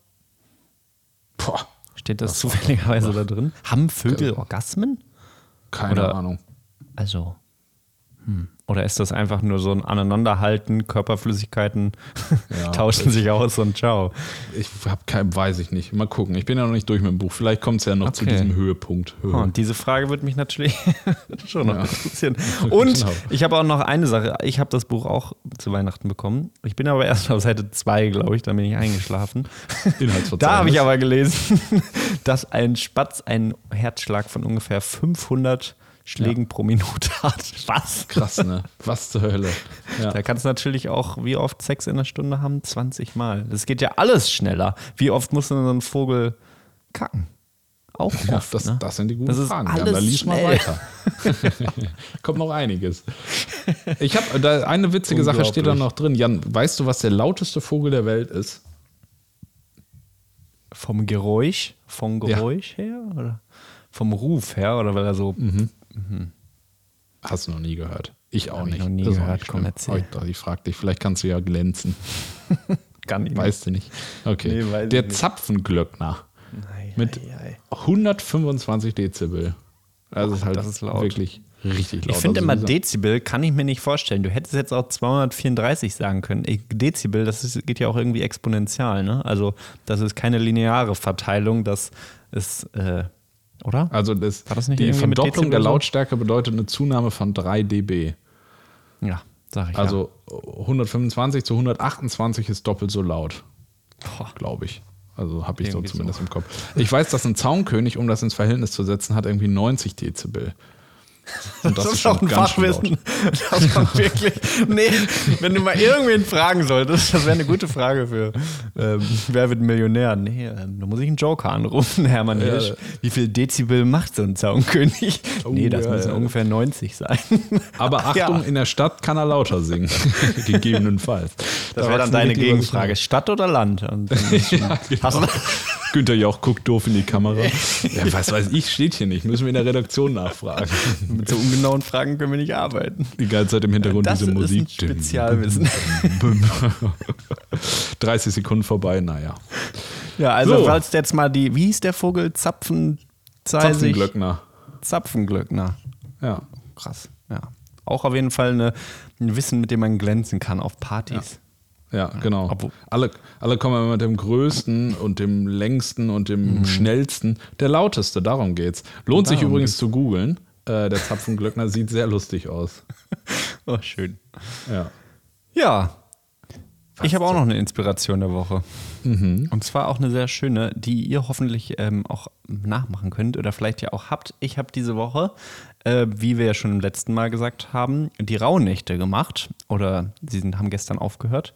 Boah, Steht das zufälligerweise da drin? Haben Vögel Orgasmen? keine Oder- Ahnung. Also. Hm. Oder ist das einfach nur so ein Aneinanderhalten, Körperflüssigkeiten Ja, tauschen sich aus und ciao. Ich habe kein, weiß ich nicht. Mal gucken. Ich bin ja noch nicht durch mit dem Buch. Vielleicht kommt es ja noch zu Okay. diesem Höhepunkt. Oh, und diese Frage würde mich natürlich schon noch Ja. interessieren. Und Genau. ich habe auch noch eine Sache. Ich habe das Buch auch zu Weihnachten bekommen. Ich bin aber erst auf Seite 2, glaube ich, da bin ich eingeschlafen. Da habe ich aber gelesen, dass ein Spatz einen Herzschlag von ungefähr 500 Schlägen pro Minute hat. Was? Krass, ne? Was zur Hölle. Ja. Da kannst du natürlich auch, wie oft Sex in der Stunde haben? 20 Mal. Das geht ja alles schneller. Wie oft muss denn so ein Vogel kacken? Auch Ja, oft, das, ne? das sind die guten Das ist Fragen. alles ja, da lies mal weiter. Kommt noch einiges. Ich habe da eine witzige Sache steht da noch drin. Jan, weißt du, was der lauteste Vogel der Welt ist? Vom Geräusch, vom Geräusch her? Oder vom Ruf her? Oder weil er so. Mhm. Hast du noch nie gehört? Ich auch Hab ich nicht. noch nie Das gehört. Komm, erzähl. Oh, Ich, ich frag dich, vielleicht kannst du ja glänzen. Kann ich Weißt du nicht? Okay. Nee, ich der nicht. Zapfenglöckner Ei, mit ei, ei. 125 Dezibel. Also ist halt das ist laut. wirklich richtig laut. Ich finde Also immer Dezibel kann ich mir nicht vorstellen. Du hättest jetzt auch 234 sagen können. Ich- Dezibel, das ist, geht ja auch irgendwie exponentiell, ne? Also das ist keine lineare Verteilung, das ist, äh, oder? Also das, das die Verdopplung der so? Lautstärke bedeutet eine Zunahme von 3 dB. Ja, sag ich Also 125 zu 128 ist doppelt so laut, glaube ich. Also habe ich so Irgendwie zumindest im Kopf. Ich weiß, dass ein Zaunkönig, um das ins Verhältnis zu setzen, hat irgendwie 90 Dezibel. Und Das, ist auch ein. Fachwissen. Das war wirklich. Nee, wenn du mal irgendwen fragen solltest, das wäre eine gute Frage für ähm, Wer wird Millionär? Nee, ähm, da muss ich einen Joker anrufen, Hermann Ja. Hirsch. Wie viel Dezibel macht so ein Zaunkönig? nee, das ja, müssen ja. ungefähr 90 sein. Aber Ach Achtung, in der Stadt kann er lauter singen. Gegebenenfalls. Das wäre dann deine Gegenfrage. Stadt oder Land? Und genau. Hast du- Günther Jauch guckt doof in die Kamera. Ja, was weiß ich, steht hier nicht. Müssen wir in der Redaktion nachfragen. mit so ungenauen Fragen können wir nicht arbeiten. Die ganze Zeit im Hintergrund Das diese ist Musik. ein Spezialwissen. 30 Sekunden vorbei, naja. Ja, also So. falls jetzt mal die, wie hieß der Vogel? Zapfen, Zapfenglöckner. Zapfenglöckner. Ja. Krass, ja. Auch auf jeden Fall eine, ein Wissen, mit dem man glänzen kann auf Partys. Ja, genau. Obwohl- Alle, alle kommen immer mit dem größten und dem längsten und dem schnellsten. Der lauteste, darum geht's. Lohnt sich Mhm. Darum übrigens zu googeln. Äh, der Zapfenglöckner sieht sehr lustig aus. Oh, schön. Ja. Ja. Ich habe auch noch eine Inspiration der Woche. Mhm. Und zwar auch eine sehr schöne, die ihr hoffentlich ähm, auch nachmachen könnt oder vielleicht ja auch habt. Ich habe diese Woche, äh, wie wir ja schon im letzten Mal gesagt haben, die Rauhnächte gemacht. Oder sie sind, haben gestern aufgehört.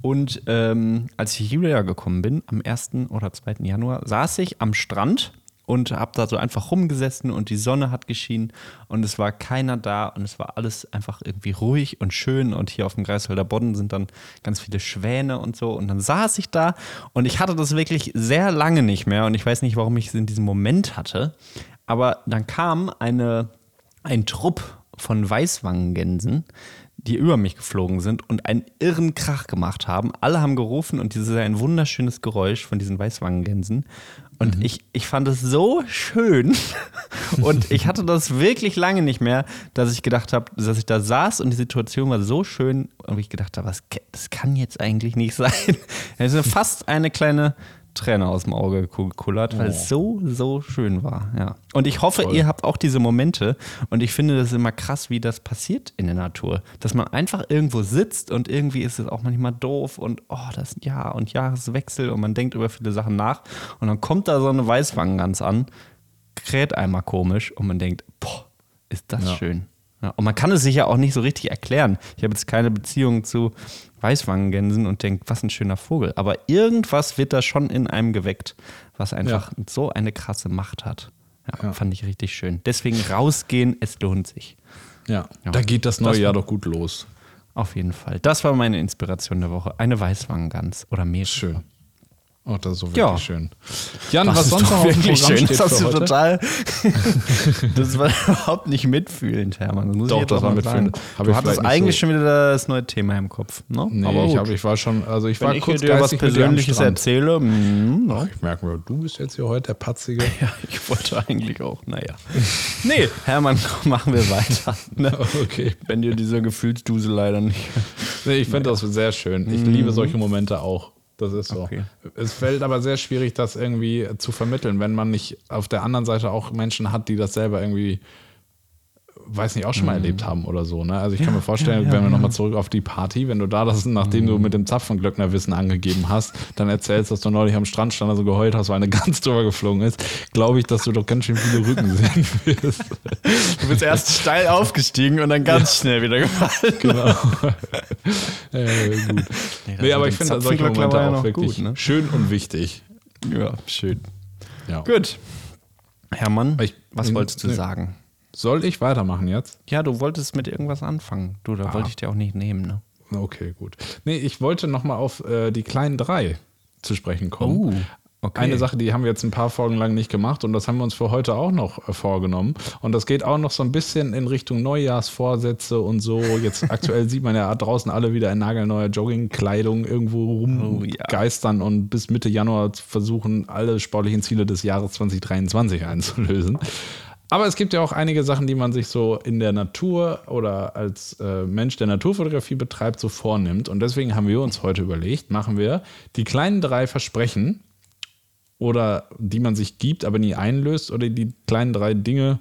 Und ähm, als ich hierher gekommen bin, am 1. oder 2. Januar, saß ich am Strand und habe da so einfach rumgesessen und die Sonne hat geschienen und es war keiner da und es war alles einfach irgendwie ruhig und schön und hier auf dem Greifswalder Bodden sind dann ganz viele Schwäne und so und dann saß ich da und ich hatte das wirklich sehr lange nicht mehr und ich weiß nicht, warum ich es in diesem Moment hatte, aber dann kam eine, ein Trupp von Weißwangengänsen, die über mich geflogen sind und einen irren Krach gemacht haben. Alle haben gerufen und dieses ein wunderschönes Geräusch von diesen Weißwangengänsen. Und ich, ich fand es so schön. Und ich hatte das wirklich lange nicht mehr, dass ich gedacht habe, dass ich da saß und die Situation war so schön und ich gedacht habe, was, das kann jetzt eigentlich nicht sein. Es ist fast eine kleine Träne aus dem Auge gekullert, weil es so, so schön war. Ja. Und ich hoffe, ihr habt auch diese Momente. Und ich finde das immer krass, wie das passiert in der Natur. Dass man einfach irgendwo sitzt und irgendwie ist es auch manchmal doof und oh, das ist Jahr und Jahreswechsel und man denkt über viele Sachen nach. Und dann kommt da so eine Weißwangengans an, kräht einmal komisch und man denkt, boah, ist das Ja. schön. Ja, und man kann es sich ja auch nicht so richtig erklären. Ich habe jetzt keine Beziehung zu Weißwangengänsen und denke, was ein schöner Vogel. Aber irgendwas wird da schon in einem geweckt, was einfach so eine krasse Macht hat. Ja, Ja. fand ich richtig schön. Deswegen rausgehen, es lohnt sich. Ja. Ja. Da geht das neue Das Jahr doch gut los. Auf jeden Fall. Das war meine Inspiration der Woche. Eine Weißwangengans oder mehrere. Schön. Oh, das ist so wirklich Ja. schön. Jan, Das was sonst noch auf dem Programm schön. steht Das hast du heute? total. das war überhaupt nicht mitfühlend, Hermann. Das muss Doch, ich das auch war mitfühlend. Hab Du ich hattest eigentlich so- schon wieder das neue Thema im Kopf. Ne? Nee, Aber ich, hab, ich war schon, also ich Wenn war ich kurz dir was Persönliches erzähle, mm, ja. Ich merke mir, du bist jetzt hier heute der Patzige. ja, ich wollte eigentlich auch, naja. Nee, Hermann, machen wir weiter. Ne? Okay. Wenn dir dieser Gefühlsdusel leider nicht. Nee, ich finde das sehr schön. Ich liebe solche Momente auch. Das ist so. Okay. Es fällt aber sehr schwierig, das irgendwie zu vermitteln, wenn man nicht auf der anderen Seite auch Menschen hat, die das selber irgendwie, weiß nicht, auch schon mal erlebt haben oder so. Ne? Also ich kann mir vorstellen, Mhm. ja, wenn wir ja. Mhm. nochmal zurück auf die Party, wenn du da das, nachdem du mit dem Zapfenglöcknerwissen angegeben hast, dann erzählst, dass du neulich am Strand stand, also geheult hast, weil eine Gans drüber geflogen ist, glaube ich, dass du doch ganz schön viele Rücken sehen wirst. Du bist erst steil aufgestiegen und dann ganz schnell wieder gefallen. Genau. äh, gut. Nee, Nee, aber mit ich finde solche Momente ja auch wirklich gut, ne? schön und wichtig. Ja, schön. Ja. Gut. Hermann, Ich- was wolltest du nee. sagen? Soll ich weitermachen jetzt? Ja, du wolltest mit irgendwas anfangen. Du, da wollte ich dir auch nicht nehmen, ne? Okay, gut. Nee, ich wollte nochmal auf äh, die kleinen drei zu sprechen kommen. Oh, okay. Eine Sache, die haben wir jetzt ein paar Folgen lang nicht gemacht und das haben wir uns für heute auch noch äh, vorgenommen. Und das geht auch noch so ein bisschen in Richtung Neujahrsvorsätze und so. Jetzt aktuell sieht man ja draußen alle wieder in nagelneuer Joggingkleidung irgendwo Oh, rumgeistern und bis Mitte Januar versuchen, alle sportlichen Ziele des Jahres 2023 einzulösen. Aber es gibt ja auch einige Sachen, die man sich so in der Natur oder als äh, Mensch, der Naturfotografie betreibt, so vornimmt. Und deswegen haben wir uns heute überlegt, machen wir die kleinen drei Versprechen oder die man sich gibt, aber nie einlöst oder die kleinen drei Dinge,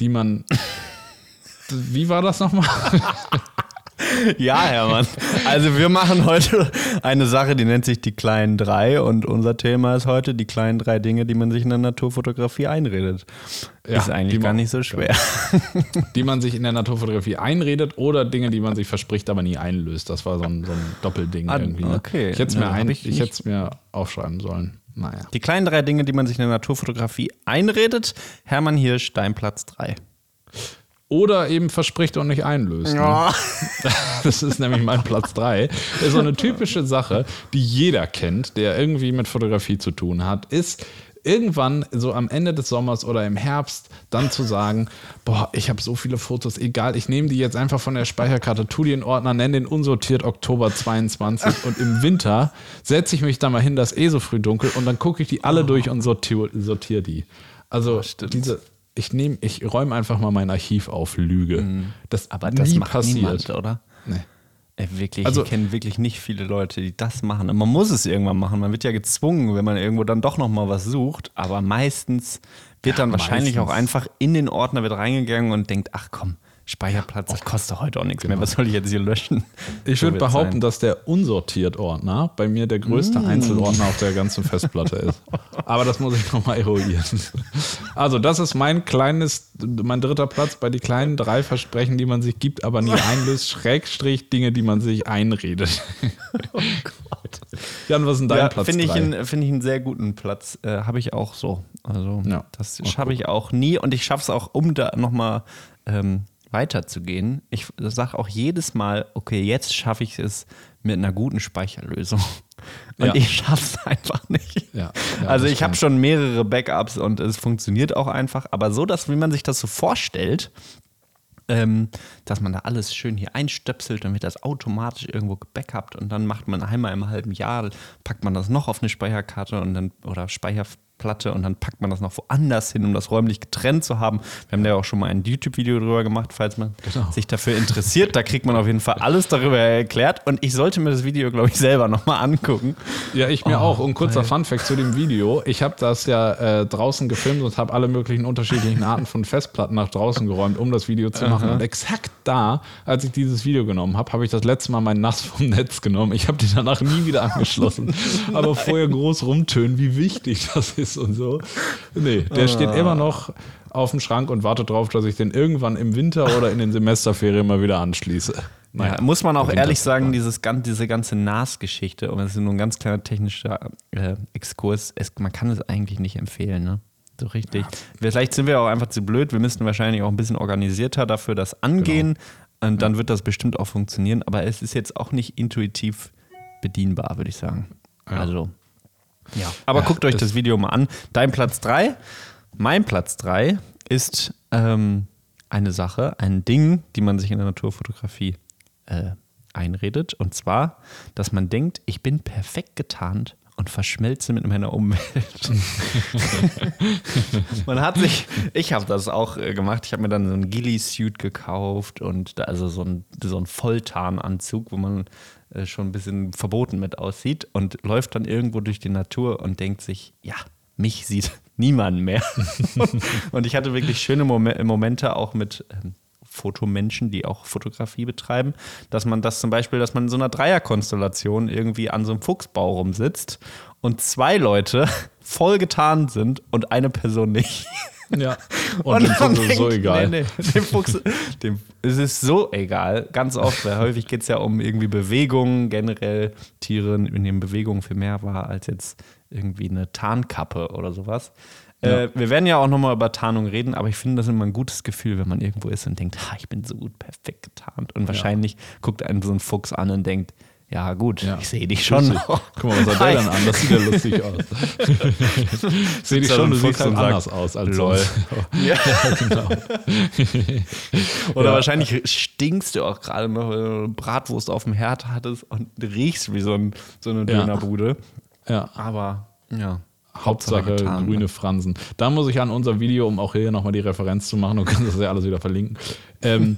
die man. Wie war das nochmal? Ja, Hermann. Also wir machen heute eine Sache, die nennt sich die kleinen drei und unser Thema ist heute die kleinen drei Dinge, die man sich in der Naturfotografie einredet. Ja, ist eigentlich gar man- nicht so schwer. die man sich in der Naturfotografie einredet oder Dinge, die man sich verspricht, aber nie einlöst. Das war so ein, so ein Doppelding Ah, irgendwie. Ne? okay. Ich hätte es mir, hab ein, ich ich nicht. hätte es mir aufschreiben sollen. Naja. Die kleinen drei Dinge, die man sich in der Naturfotografie einredet. Hermann Hirsch, dein Platz drei. Oder eben verspricht und nicht einlöst. Ne? Das ist nämlich mein Platz 3. Ist so eine typische Sache, die jeder kennt, der irgendwie mit Fotografie zu tun hat, ist irgendwann so am Ende des Sommers oder im Herbst dann zu sagen, boah, ich habe so viele Fotos, egal, ich nehme die jetzt einfach von der Speicherkarte, tu die in Ordner, nenne den unsortiert Oktober 22 und im Winter setze ich mich da mal hin, das ist eh so früh dunkel und dann gucke ich die alle durch und sortiere sortier die. Also diese ich nehme, ich räume einfach mal mein Archiv auf, Lüge. Das Aber das nie macht passiert. niemand, oder? Nee. Ey, wirklich, Also- ich kenne wirklich nicht viele Leute, die das machen. Und man muss es irgendwann machen. Man wird ja gezwungen, wenn man irgendwo dann doch noch mal was sucht. Aber meistens wird dann wahrscheinlich auch meistens. einfach in den Ordner wird reingegangen und denkt, ach komm, Speicherplatz, das kostet heute auch nichts mehr. Was soll ich jetzt hier löschen? Ich So würde behaupten, sein. dass der Unsortiert-Ordner bei mir der größte Einzelordner auf der ganzen Festplatte ist. Aber das muss ich nochmal eruieren. Also, das ist mein kleines, mein dritter Platz bei die kleinen drei Versprechen, die man sich gibt, aber nie einlöst, Schrägstrich Dinge, die man sich einredet. Jan, was ist denn dein ja, Platz finde ich, einen- finde ich einen sehr guten Platz. Äh, Habe ich auch so. Also Ja. das schaffe ich auch nie und ich schaffe es auch, um da nochmal ähm, weiterzugehen. Ich sage auch jedes Mal, okay, jetzt schaffe ich es mit einer guten Speicherlösung. Und Ja. ich schaffe es einfach nicht. Ja, ja, also ich habe schon mehrere Backups und es funktioniert auch einfach, aber so, dass wie man sich das so vorstellt, ähm, dass man da alles schön hier einstöpselt, dann wird das automatisch irgendwo gebackupt und dann macht man einmal im halben Jahr, packt man das noch auf eine Speicherkarte und dann oder Speicherplatte und dann packt man das noch woanders hin, um das räumlich getrennt zu haben. Wir haben da ja auch schon mal ein YouTube-Video drüber gemacht, falls man Genau. sich dafür interessiert. Da kriegt man auf jeden Fall alles darüber erklärt und ich sollte mir das Video, glaube ich, selber nochmal angucken. Ja, ich mir Oh, auch. Und kurzer geil. Funfact zu dem Video. Ich habe das ja äh, draußen gefilmt und habe alle möglichen unterschiedlichen Arten von Festplatten nach draußen geräumt, um das Video zu machen. Und exakt da, als ich dieses Video genommen habe, habe ich das letzte Mal mein Nass vom Netz genommen. Ich habe die danach nie wieder angeschlossen. Aber vorher groß rumtönen, wie wichtig das ist und so. Nee, der steht immer noch auf dem Schrank und wartet drauf, dass ich den irgendwann im Winter oder in den Semesterferien mal wieder anschließe. Ja, muss man auch ehrlich sagen, dieses, diese ganze NAS-Geschichte, und das ist nur ein ganz kleiner technischer äh, Exkurs, es, man kann es eigentlich nicht empfehlen, ne? So richtig. Vielleicht sind wir auch einfach zu blöd, wir müssten wahrscheinlich auch ein bisschen organisierter dafür das angehen und dann wird das bestimmt auch funktionieren, aber es ist jetzt auch nicht intuitiv bedienbar, würde ich sagen. Also, ja. Aber Ja, guckt euch das- das Video mal an. Dein Platz 3, mein Platz 3 ist ähm, eine Sache, ein Ding, die man sich in der Naturfotografie äh, einredet. Und zwar, dass man denkt, ich bin perfekt getarnt und verschmelze mit meiner Umwelt. man hat sich, ich habe das auch äh, gemacht, ich habe mir dann so einen Ghillie-Suit gekauft und da, also so ein, so ein Volltarnanzug, wo man äh, schon ein bisschen verboten mit aussieht und läuft dann irgendwo durch die Natur und denkt sich, ja, mich sieht niemand mehr. und ich hatte wirklich schöne Mom Momente auch mit ähm, Fotomenschen, die auch Fotografie betreiben, dass man das zum Beispiel, dass man in so einer Dreierkonstellation irgendwie an so einem Fuchsbau rumsitzt und zwei Leute voll getan sind und eine Person nicht. Ja. Und, dem dann Fuchs ist es so egal. Nee, nee, dem Fuchs, dem, es ist so egal, ganz oft, weil häufig geht es ja um irgendwie Bewegungen, generell Tiere in den Bewegungen viel mehr war als jetzt irgendwie eine Tarnkappe oder sowas. Äh, wir werden ja auch nochmal über Tarnung reden, aber ich finde das immer ein gutes Gefühl, wenn man irgendwo ist und denkt, ha, ich bin so gut perfekt getarnt. Und wahrscheinlich guckt einen so ein Fuchs an und denkt, ja gut, Ja. ich sehe dich schon. Guck mal, was hat der dann an? Das sieht ja lustig aus. Sehe dich schon, du siehst sagt, anders aus als lol. sonst. Ja. genau. Oder Ja. wahrscheinlich stinkst du auch gerade noch, wenn du eine Bratwurst auf dem Herd hattest und riechst wie so, ein, so eine Ja. Dönerbude. Ja. Aber ja. Hauptsache, Hauptsache getan, grüne ne? Fransen. Da muss ich an unser Video, um auch hier nochmal die Referenz zu machen, du kannst das ja alles wieder verlinken. Ähm,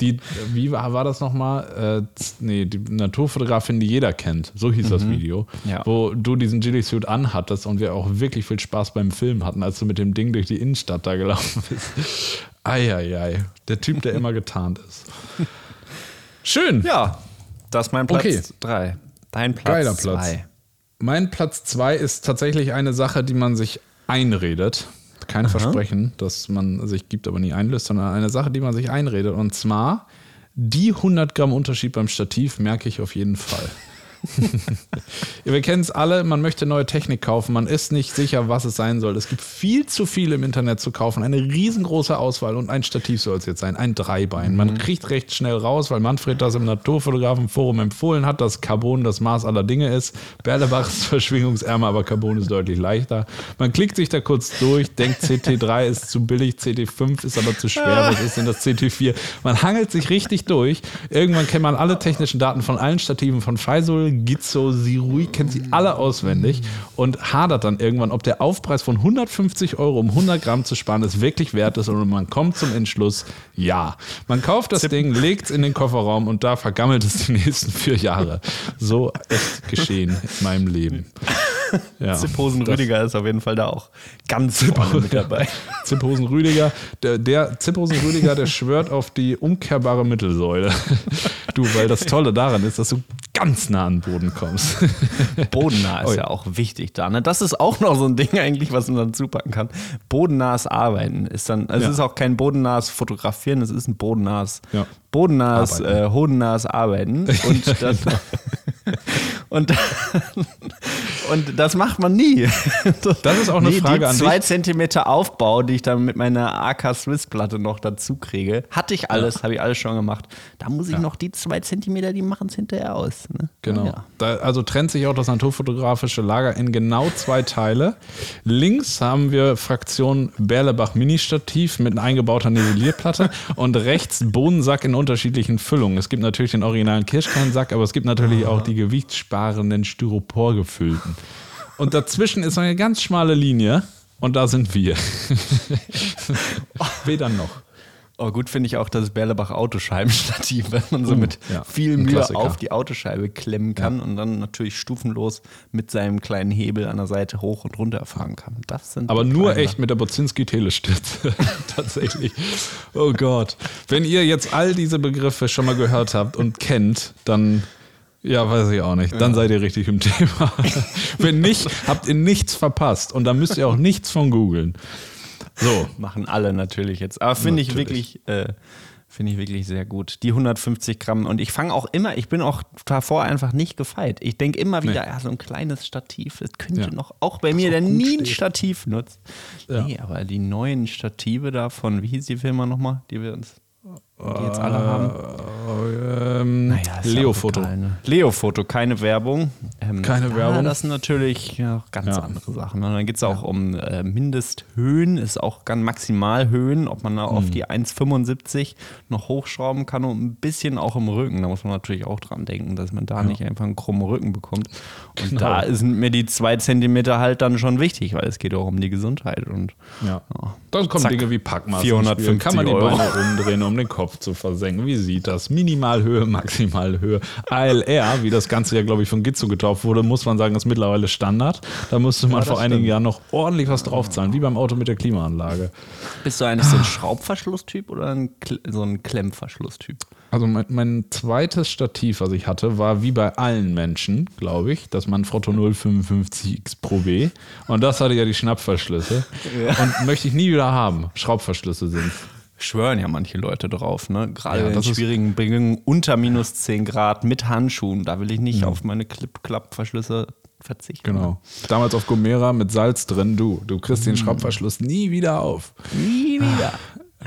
die, wie war, war das nochmal? Äh, nee, die Naturfotografin, die jeder kennt. So hieß das Video. Ja. Wo du diesen Gilly-Suit anhattest und wir auch wirklich viel Spaß beim Film hatten, als du mit dem Ding durch die Innenstadt da gelaufen bist. Eieiei. Der Typ, der immer getarnt ist. Schön. Ja, das ist mein Platz Okay. 3. Dein Platz Geiler Platz. zwei. Mein Platz zwei ist tatsächlich eine Sache, die man sich einredet. Kein Versprechen, das man sich gibt, aber nie einlöst, sondern eine Sache, die man sich einredet. Und zwar die 100 Gramm Unterschied beim Stativ merke ich auf jeden Fall. Wir kennen es alle, man möchte neue Technik kaufen, man ist nicht sicher, was es sein soll. Es gibt viel zu viel im Internet zu kaufen, eine riesengroße Auswahl und ein Stativ soll es jetzt sein, ein Dreibein. Man kriegt recht schnell raus, weil Manfred das im Naturfotografenforum empfohlen hat, dass Carbon das Maß aller Dinge ist. Berlebach ist verschwingungsärmer, aber Carbon ist deutlich leichter. Man klickt sich da kurz durch, denkt CT3 ist zu billig, CT5 ist aber zu schwer, was ist denn das CT4? Man hangelt sich richtig durch. Irgendwann kennt man alle technischen Daten von allen Stativen von Faisal, Gizzo, Sirui, kennt sie alle auswendig und hadert dann irgendwann, ob der Aufpreis von 150 Euro um 100 Gramm zu sparen es wirklich wert ist und man kommt zum Entschluss, ja. Man kauft das Ding, legt es in den Kofferraum und da vergammelt es die nächsten vier Jahre. So echt geschehen in meinem Leben. Ja, Zipphosen das- Rüdiger ist auf jeden Fall da auch ganz vorne mit dabei. Zipphosen Rüdiger, der, der Zipphosen Rüdiger, der schwört auf die umkehrbare Mittelsäule. Du, weil das Tolle daran ist, dass du ganz nah an den Boden kommst. Bodennah ist Ui. ja auch wichtig da. Ne? Das ist auch noch so ein Ding eigentlich, was man dazu packen kann. Bodennahes Arbeiten ist dann, also Ja. es ist auch kein bodennahes Fotografieren, es ist ein bodennahes, Ja. Bodennahes, Arbeiten. äh, hodennahes Arbeiten. Und das, und, und das macht man nie. Das ist auch eine Frage die an zwei dich. Zentimeter Aufbau, die ich dann mit meiner AK Swiss Platte noch dazu kriege, hatte ich alles, habe ich alles schon gemacht. Da muss ich noch die zwei Zentimeter, die machen es hinterher aus. Ne? Genau. Ja. Da, also trennt sich auch das naturfotografische Lager in genau zwei Teile. Links haben wir Fraktion Berlebach Mini-Stativ mit eingebauter Nivellierplatte und rechts Bohnensack in unterschiedlichen Füllungen. Es gibt natürlich den originalen Kirschkernsack, aber es gibt natürlich auch die gewichtssparenden Styropor gefüllten. Und dazwischen ist eine ganz schmale Linie und da sind wir. Weder noch. Oh, gut finde ich auch das Berlebach Autoscheibenstativ, wenn man so mit Uh, ja, viel Mühe auf die Autoscheibe klemmen kann und dann natürlich stufenlos mit seinem kleinen Hebel an der Seite hoch und runter fahren kann. Das sind Aber nur kleinen echt mit der Bozinski-Telestütze. Tatsächlich. Oh Gott. Wenn ihr jetzt all diese Begriffe schon mal gehört habt und kennt, dann, ja, weiß ich auch nicht. Dann seid ihr richtig im Thema. Wenn nicht, habt ihr nichts verpasst. Und dann müsst ihr auch nichts von googeln. So. Machen alle natürlich jetzt. Aber finde ich wirklich, äh, finde ich wirklich sehr gut. Die 150 Gramm. Und ich fange auch immer, ich bin auch davor einfach nicht gefeit. Ich denke immer wieder, ja, so ein kleines Stativ, das könnte Ja. noch, auch bei mir, der nie ein steht. Stativ nutzt. Ja. Nee, aber die neuen Stative davon, wie hieß die Firma nochmal, die wir uns, die jetzt alle haben? Ähm, Naja, ja Leo-Foto. ne? Leo-Foto, keine Werbung. Ähm, Keine da, Werbung. Das sind natürlich ja, auch ganz Ja. andere Sachen. Und dann geht es auch um äh, Mindesthöhen, ist auch ganz Maximalhöhen, ob man da auf Hm. die 1,75 noch hochschrauben kann und ein bisschen auch im Rücken. Da muss man natürlich auch dran denken, dass man da nicht einfach einen krummen Rücken bekommt. Und Genau. da sind mir die zwei Zentimeter halt dann schon wichtig, weil es geht auch um die Gesundheit. Und Ja. Ja. Dann kommen Zack. Dinge wie Packmaß. 450 ins Spiel. Kann man die Euro. Beine umdrehen, um den Kopf zu versenken. Wie sieht das? Minimalhöhe, Maximalhöhe. ALR, wie das Ganze ja, glaube ich, von Gizzo getauft wurde, muss man sagen, ist mittlerweile Standard. Da musste man das vor einigen stimmt. Jahren noch ordentlich was draufzahlen, wie beim Auto mit der Klimaanlage. bist du eigentlich so ein Schraubverschlusstyp oder ein, so ein Klemmverschlusstyp? Also mein, mein zweites Stativ, was ich hatte, war wie bei allen Menschen, glaube ich, das Manfrotto 055X Pro B. Und das hatte ja die Schnappverschlüsse. Und möchte ich nie wieder haben. Schraubverschlüsse sind. Schwören ja manche Leute drauf, ne? Gerade Ja, in schwierigen Bedingungen unter minus 10 Grad mit Handschuhen. Da will ich nicht Ja. auf meine Clip-Clap-Verschlüsse verzichten. Genau. Damals auf Gomera mit Salz drin, du. Du kriegst den Schraubverschluss nie wieder auf. Nie wieder.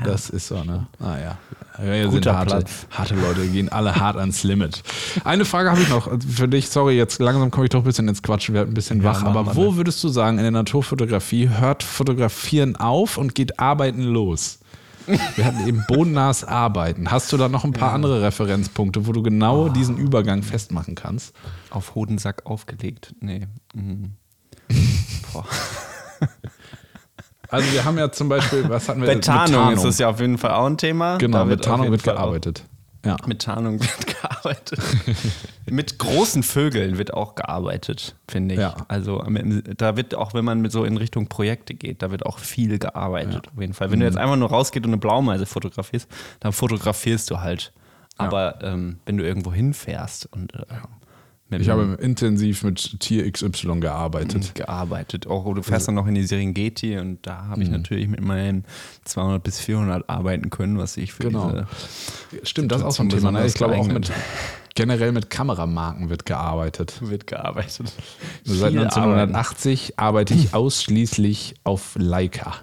Das ist so, ne? Ah ja. Wir sind harte, Platz. harte Leute, gehen alle hart ans Limit. Eine Frage habe ich noch für dich. Sorry, jetzt langsam komme ich doch ein bisschen ins Quatschen, wir werden ein bisschen wach. machen Aber wo ne? würdest du sagen, in der Naturfotografie hört Fotografieren auf und geht Arbeiten los? Wir hatten eben bodennahes Arbeiten. Hast du da noch ein paar andere Referenzpunkte, wo du genau diesen Übergang festmachen kannst? Auf Hodensack aufgelegt. Nee. Mhm. Boah. Also wir haben ja zum Beispiel, was hatten wir? Bei Tarnung, ist das ja auf jeden Fall auch ein Thema. Genau, Da mit Tarnung wird gearbeitet. Ja. Mit Tarnung wird gearbeitet. mit großen Vögeln wird auch gearbeitet, finde ich. Ja. Also da wird auch, wenn man mit so in Richtung Projekte geht, da wird auch viel gearbeitet, auf jeden Fall. Wenn du Mhm. jetzt einfach nur rausgehst und eine Blaumeise fotografierst, dann fotografierst du halt. Aber ähm, wenn du irgendwo hinfährst und äh, Ich habe intensiv mit Tier XY gearbeitet. gearbeitet. Auch du fährst dann noch in die Serengeti und da habe ich Mhm. natürlich mit meinen 200 bis 400 arbeiten können, was ich für Genau. diese Stimmt, das ist auch so ein Thema. Ne? Ich glaube auch mit generell mit Kameramarken wird gearbeitet. wird gearbeitet. Seit Viel 1980 arbeite ich ausschließlich auf Leica.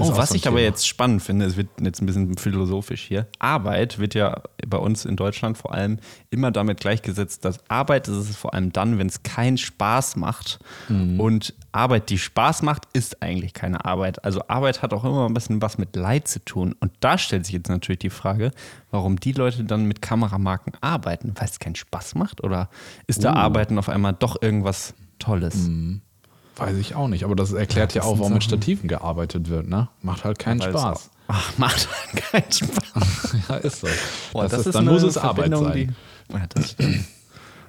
Oh, was so ich aber Thema. jetzt spannend finde, es wird jetzt ein bisschen philosophisch hier. Arbeit wird ja bei uns in Deutschland vor allem immer damit gleichgesetzt, dass Arbeit ist es vor allem dann, wenn es keinen Spaß macht. Mhm. Und Arbeit, die Spaß macht, ist eigentlich keine Arbeit. Also Arbeit hat auch immer ein bisschen was mit Leid zu tun. Und da stellt sich jetzt natürlich die Frage, warum die Leute dann mit Kameramarken arbeiten, weil es keinen Spaß macht? Oder ist da Uh. Arbeiten auf einmal doch irgendwas Tolles? Mhm. Weiß ich auch nicht, aber das erklärt ja, das auch, sind warum mit. Stativen gearbeitet wird, ne? Macht halt keinen Weil es Spaß. auch- Ach, macht halt keinen Spaß. Ja, ist so. Boah, das ist, dann muss es Arbeit sein. Die, ja, das stimmt.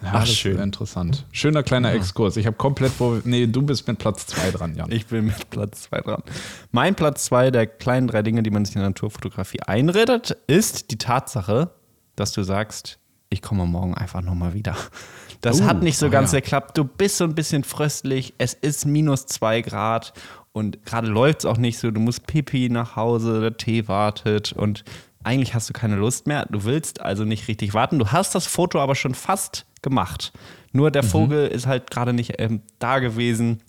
Ja, Ach, das schön. ist interessant. Schöner kleiner Exkurs. Ich habe komplett, wo, nee, du bist mit Platz zwei dran, Jan. Ich bin mit Platz zwei dran. Mein Platz zwei der kleinen drei Dinge, die man sich in der Naturfotografie einredet, ist die Tatsache, dass du sagst, ich komme morgen einfach nochmal wieder. Das Oh, hat nicht so oh ganz ja. geklappt. Du bist so ein bisschen fröstlich. Es ist minus zwei Grad und gerade läuft es auch nicht so. Du musst Pipi nach Hause, der Tee wartet und eigentlich hast du keine Lust mehr. Du willst also nicht richtig warten. Du hast das Foto aber schon fast gemacht. Nur Mhm. der Vogel ist halt gerade nicht ähm, da gewesen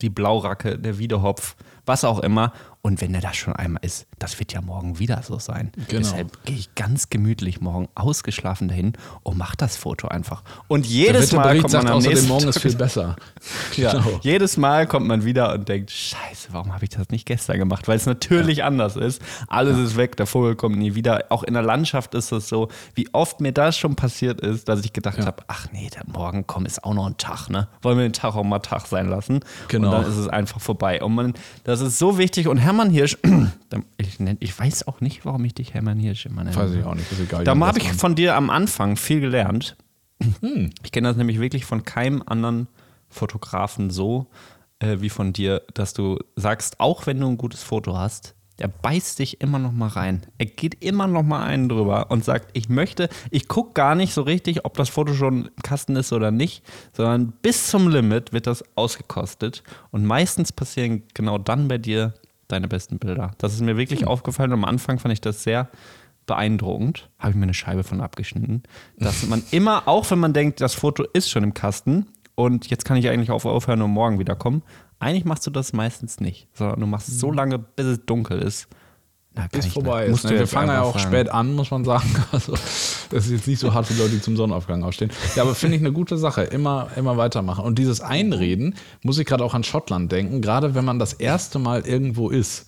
die Blauracke, der Wiedehopf, was auch immer. Und wenn der da schon einmal ist, das wird ja morgen wieder so sein. Genau. Deshalb gehe ich ganz gemütlich morgen ausgeschlafen dahin und mache das Foto einfach. Und jedes Mal kommt man sagt am nächsten morgen ist viel besser. ja, Genau. jedes Mal kommt man wieder und denkt, scheiße, warum habe ich das nicht gestern gemacht? Weil es natürlich anders ist. Alles ist weg, der Vogel kommt nie wieder. Auch in der Landschaft ist es so, wie oft mir das schon passiert ist, dass ich gedacht Ja. habe, ach nee, der morgen komm, ist auch noch ein Tag, ne? Wollen wir den Tag auch mal Tag sein lassen? Genau. Und dann ist es einfach vorbei. Und man, das ist so wichtig. Und Hermann Hirsch, ich, nenn, ich weiß auch nicht, warum ich dich Hermann Hirsch immer nenne. Weiß ich auch nicht, ist egal. Da habe ich von dir am Anfang viel gelernt. Hm. Ich kenne das nämlich wirklich von keinem anderen Fotografen so äh, wie von dir, dass du sagst, auch wenn du ein gutes Foto hast, der beißt dich immer noch mal rein. Er geht immer noch mal einen drüber und sagt, ich möchte, ich gucke gar nicht so richtig, ob das Foto schon im Kasten ist oder nicht, sondern bis zum Limit wird das ausgekostet und meistens passieren genau dann bei dir deine besten Bilder. Das ist mir wirklich aufgefallen. Am Anfang fand ich das sehr beeindruckend. Habe ich mir eine Scheibe von abgeschnitten. Dass man immer, auch wenn man denkt, das Foto ist schon im Kasten und jetzt kann ich eigentlich auf aufhören und morgen wiederkommen, eigentlich machst du das meistens nicht, sondern du machst es so lange, bis es dunkel ist. Bis ich vorbei ist. Ne? Wir fangen ja auch sagen. spät an, muss man sagen. Also, das ist jetzt nicht so hart für Leute, die zum Sonnenaufgang aufstehen. Ja, aber finde ich eine gute Sache. Immer, immer weitermachen. Und dieses Einreden muss ich gerade auch an Schottland denken. Gerade wenn man das erste Mal irgendwo ist.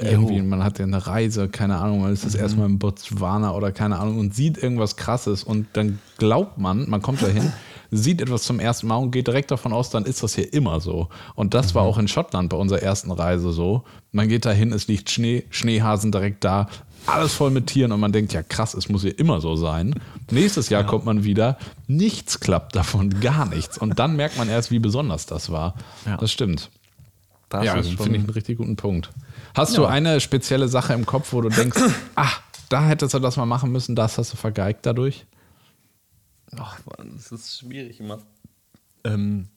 Irgendwie, man hat ja eine Reise, keine Ahnung, man ist das erste Mal in Botswana oder keine Ahnung und sieht irgendwas krasses und dann glaubt man, man kommt da hin, sieht etwas zum ersten Mal und geht direkt davon aus, dann ist das hier immer so. Und das war auch in Schottland bei unserer ersten Reise so. Man geht da hin, es liegt Schnee, Schneehasen direkt da, alles voll mit Tieren und man denkt, ja krass, es muss hier immer so sein. Nächstes Jahr kommt man wieder, nichts klappt davon, gar nichts. Und dann merkt man erst, wie besonders das war. Ja. Das stimmt. Das ja, finde ich einen richtig guten Punkt. Hast du Ja. eine spezielle Sache im Kopf, wo du denkst, ach, da hättest du das mal machen müssen, das hast du vergeigt dadurch? Ach, Mann, das ist schwierig immer. Ähm,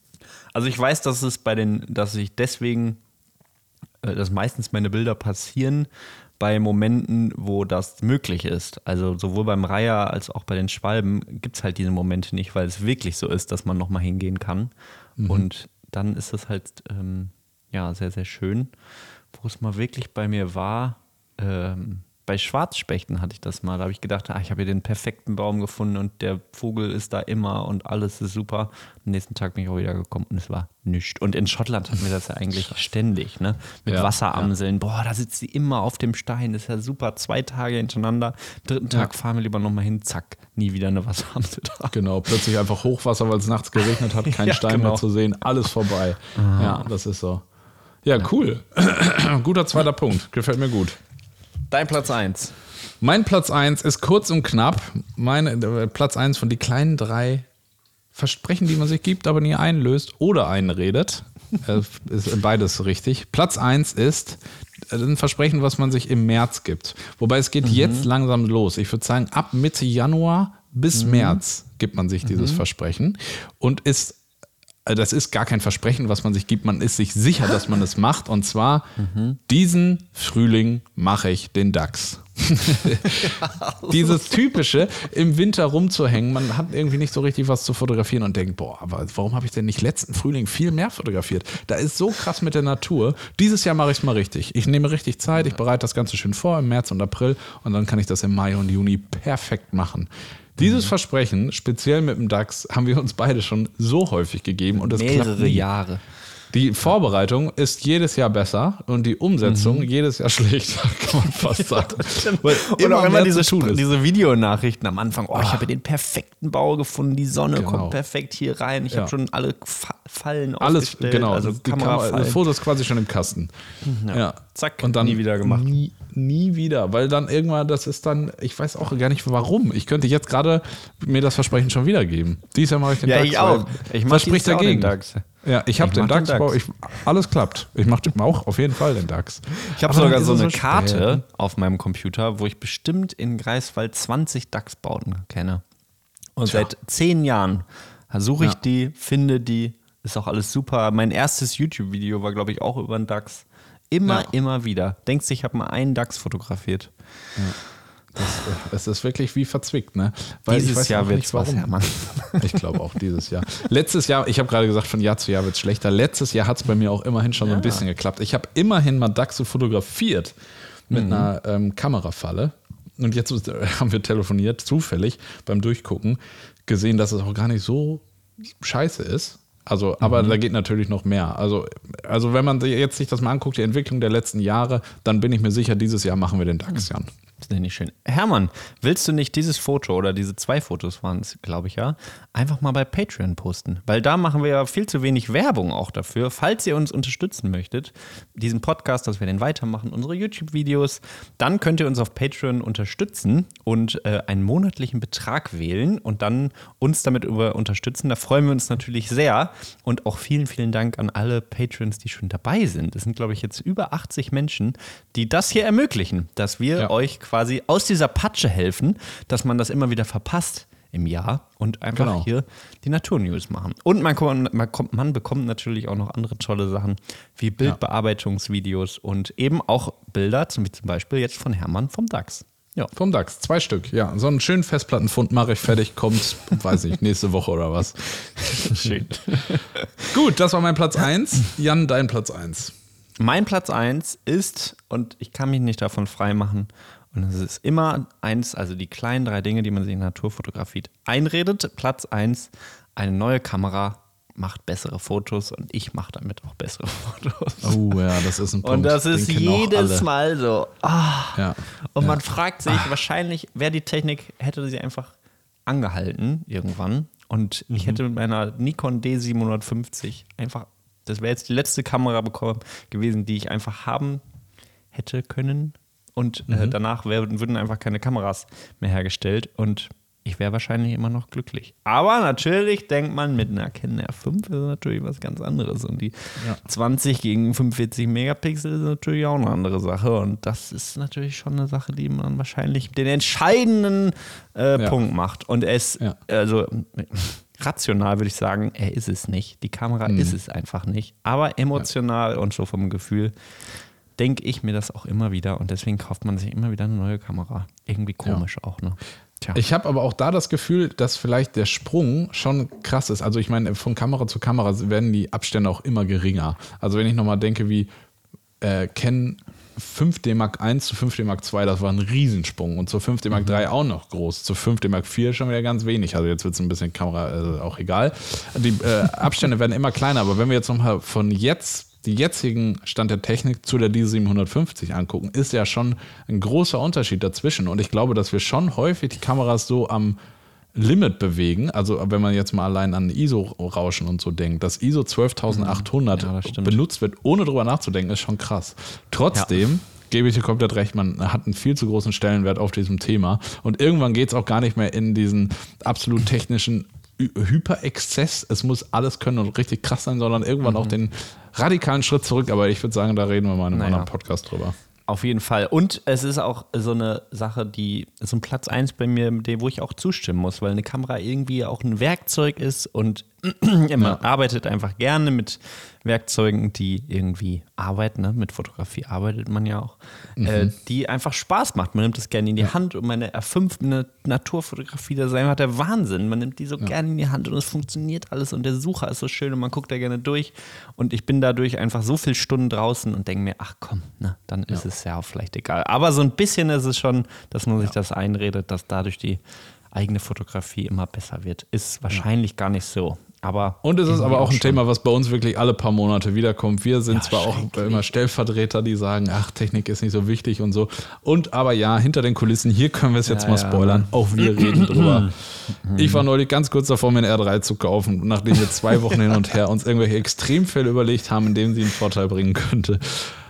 also ich weiß, dass es bei den, dass ich deswegen, äh, dass meistens meine Bilder passieren bei Momenten, wo das möglich ist. Also sowohl beim Reiher als auch bei den Schwalben gibt es halt diese Momente nicht, weil es wirklich so ist, dass man nochmal hingehen kann. Und dann ist es halt ähm, ja sehr, sehr schön. Wo es mal wirklich bei mir war, ähm, bei Schwarzspechten hatte ich das mal. Da habe ich gedacht, ah, ich habe hier den perfekten Baum gefunden und der Vogel ist da immer und alles ist super. Am nächsten Tag bin ich auch wieder gekommen und es war nichts. Und in Schottland hatten wir das ja eigentlich ständig, ne? Mit Ja, Wasseramseln. Boah, da sitzt sie immer auf dem Stein. Das ist ja super. Zwei Tage hintereinander. Dritten Tag Ja. fahren wir lieber nochmal hin. Zack, nie wieder eine Wasseramsel da. Genau, plötzlich einfach Hochwasser, weil es nachts geregnet hat, kein Ja, Stein genau. mehr zu sehen, alles vorbei. Ja, das ist so. Ja, cool. Guter zweiter Punkt. Gefällt mir gut. Dein Platz 1. Mein Platz 1 ist kurz und knapp. Mein äh, Platz 1 von die kleinen drei Versprechen, die man sich gibt, aber nie einlöst oder einredet. Äh, ist beides richtig. Platz 1 ist äh, ein Versprechen, was man sich im März gibt. Wobei es geht jetzt langsam los. Ich würde sagen, ab Mitte Januar bis März gibt man sich dieses Versprechen und ist das ist gar kein Versprechen, was man sich gibt. Man ist sich sicher, dass man es macht. Und zwar, diesen Frühling mache ich den DAX. Dieses typische, im Winter rumzuhängen. Man hat irgendwie nicht so richtig was zu fotografieren und denkt, boah, aber warum habe ich denn nicht letzten Frühling viel mehr fotografiert? Da ist so krass mit der Natur. Dieses Jahr mache ich es mal richtig. Ich nehme richtig Zeit, ich bereite das Ganze schön vor im März und April und dann kann ich das im Mai und Juni perfekt machen. Dieses Versprechen, speziell mit dem DAX, haben wir uns beide schon so häufig gegeben und das klappt Mehrere nie. Jahre. Die Vorbereitung ist jedes Jahr besser und die Umsetzung jedes Jahr schlechter, kann man fast sagen. Weil Und auch immer diese, diese Videonachrichten am Anfang. Oh, ich habe den perfekten Bau gefunden. Die Sonne Genau. kommt perfekt hier rein. Ich Ja. habe schon alle Fa Fallen Alles, aufgestellt. genau. Also die Kamera, Kamerafallen. das Foto ist quasi schon im Kasten. Ja. Zack, und dann nie wieder gemacht. Nie, nie wieder, weil dann irgendwann, das ist dann, ich weiß auch gar nicht warum. Ich könnte jetzt gerade mir das Versprechen schon wiedergeben. Dies Jahr mache ich den Ja, DAX. ich auch. Ich mach Was dieses spricht Jahr auch den dagegen? DAX. Ja, ich habe den mach den DAX, DAX. ich, alles klappt. Ich mache auch auf jeden Fall den DAX. Ich habe sogar so eine spät. Karte auf meinem Computer, wo ich bestimmt in Greifswald 20 DAX-Bauten kenne. Und Tja. seit zehn Jahren suche ich Ja. die, finde die, ist auch alles super. Mein erstes YouTube-Video war, glaube ich, auch über den DAX. Immer, Ja. immer wieder. Denkst du, ich habe mal einen DAX fotografiert? Es ist wirklich wie verzwickt, ne? Weil ich Dieses Jahr wird es was. Hermann. Ich glaube auch dieses Jahr. Letztes Jahr, ich habe gerade gesagt, von Jahr zu Jahr wird es schlechter. Letztes Jahr hat es bei mir auch immerhin schon so ein bisschen geklappt. Ich habe immerhin mal Dachse fotografiert mit einer ähm, Kamerafalle. Und jetzt äh, haben wir telefoniert, zufällig beim Durchgucken, gesehen, dass es auch gar nicht so scheiße ist. Also, aber da geht natürlich noch mehr. Also, also wenn man jetzt sich das mal anguckt, die Entwicklung der letzten Jahre, dann bin ich mir sicher, dieses Jahr machen wir den DAX, Jan. Ist nicht schön. Hermann, willst du nicht dieses Foto oder diese zwei Fotos waren es, glaube ich ja, einfach mal bei Patreon posten? Weil da machen wir ja viel zu wenig Werbung auch dafür. Falls ihr uns unterstützen möchtet, diesen Podcast, dass wir den weitermachen, unsere YouTube-Videos, dann könnt ihr uns auf Patreon unterstützen und äh, einen monatlichen Betrag wählen und dann uns damit über unterstützen. Da freuen wir uns natürlich sehr. Und auch vielen, vielen Dank an alle Patrons, die schon dabei sind. Es sind, glaube ich, jetzt über 80 Menschen, die das hier ermöglichen, dass wir Ja. euch quasi aus dieser Patsche helfen, dass man das immer wieder verpasst im Jahr und einfach Genau. hier die Naturnews machen. Und man, kommt- man, kommt, man bekommt natürlich auch noch andere tolle Sachen wie Bildbearbeitungsvideos und eben auch Bilder, zum, wie zum Beispiel jetzt von Hermann vom DAX. Ja. Vom DAX, zwei Stück, ja. So einen schönen Festplattenfund mache ich fertig, kommt, weiß nicht, nächste Woche oder was. Schön. Gut, das war mein Platz 1. Jan, dein Platz 1. Mein Platz 1 ist, und ich kann mich nicht davon freimachen, und es ist immer eins, also die kleinen drei Dinge, die man sich in Naturfotografie einredet. Platz 1, eine neue Kamera macht bessere Fotos und ich mache damit auch bessere Fotos. Oh ja, das ist ein Punkt. und das ist jedes. Mal so. Ah. Ja. Und man fragt sich, wahrscheinlich wäre die Technik, hätte sie einfach angehalten irgendwann. Und Mhm. ich hätte mit meiner Nikon D750 einfach, das wäre jetzt die letzte Kamera bekommen, gewesen, die ich einfach haben hätte können. Und Mhm. äh, danach wär, würden einfach keine Kameras mehr hergestellt. Und ich wäre wahrscheinlich immer noch glücklich. Aber natürlich denkt man, mit einer Canon R5 ist natürlich was ganz anderes. Und die Ja. 20 gegen 45 Megapixel ist natürlich auch eine andere Sache. Und das ist natürlich schon eine Sache, die man wahrscheinlich den entscheidenden äh, Ja. Punkt macht. Und es, Ja. also rational würde ich sagen, er ist es nicht. Die Kamera Mhm. ist es einfach nicht. Aber emotional und so vom Gefühl denke ich mir das auch immer wieder. Und deswegen kauft man sich immer wieder eine neue Kamera. Irgendwie komisch auch, ne? Tja. Ich habe aber auch da das Gefühl, dass vielleicht der Sprung schon krass ist. Also ich meine, von Kamera zu Kamera werden die Abstände auch immer geringer. Also wenn ich nochmal denke, wie äh, Ken 5D Mark I zu 5D Mark II, das war ein Riesensprung. Und zur 5D Mark III auch noch groß. Zur 5D Mark IV schon wieder ganz wenig. Also jetzt wird es ein bisschen Kamera äh, auch egal. Die äh, Abstände werden immer kleiner, aber wenn wir jetzt nochmal von jetzt die jetzigen Stand der Technik zu der D750 angucken, ist ja schon ein großer Unterschied dazwischen. Und ich glaube, dass wir schon häufig die Kameras so am Limit bewegen. Also wenn man jetzt mal allein an ISO-Rauschen und so denkt, dass ISO 12800 Ja, das benutzt wird, ohne drüber nachzudenken, ist schon krass. Trotzdem gebe ich dir komplett recht, man hat einen viel zu großen Stellenwert auf diesem Thema. Und irgendwann geht es auch gar nicht mehr in diesen absolut technischen Hyperexzess. Es muss alles können und richtig krass sein, sondern irgendwann Mhm. auch den radikalen Schritt zurück. Aber ich würde sagen, da reden wir mal in einem Naja. anderen Podcast drüber. Auf jeden Fall. Und es ist auch so eine Sache, die so ein Platz 1 bei mir, mit dem, wo ich auch zustimmen muss, weil eine Kamera irgendwie auch ein Werkzeug ist und man Ja. arbeitet einfach gerne mit Werkzeugen, die irgendwie arbeiten. Ne? Mit Fotografie arbeitet man ja auch, äh, die einfach Spaß macht. Man nimmt es gerne in die Hand und meine R5 eine Naturfotografie, das ist einfach der Wahnsinn. Man nimmt die so gerne in die Hand und es funktioniert alles und der Sucher ist so schön und man guckt da gerne durch. Und ich bin dadurch einfach so viele Stunden draußen und denke mir, ach komm, ne, dann ist es ja auch vielleicht egal. Aber so ein bisschen ist es schon, dass man sich das einredet, dass dadurch die eigene Fotografie immer besser wird. Ist wahrscheinlich gar nicht so. Aber Und es ist aber auch ein schon. Thema, was bei uns wirklich alle paar Monate wiederkommt. Wir sind Ja, zwar auch immer Stellvertreter, die sagen, ach, Technik ist nicht so wichtig und so. Und aber ja, hinter den Kulissen, hier können wir es jetzt Ja, mal ja. spoilern. Auch wir reden drüber. Ich war neulich ganz kurz davor, mir einen R3 zu kaufen, nachdem wir zwei Wochen hin und her uns irgendwelche Extremfälle überlegt haben, in denen sie einen Vorteil bringen könnte.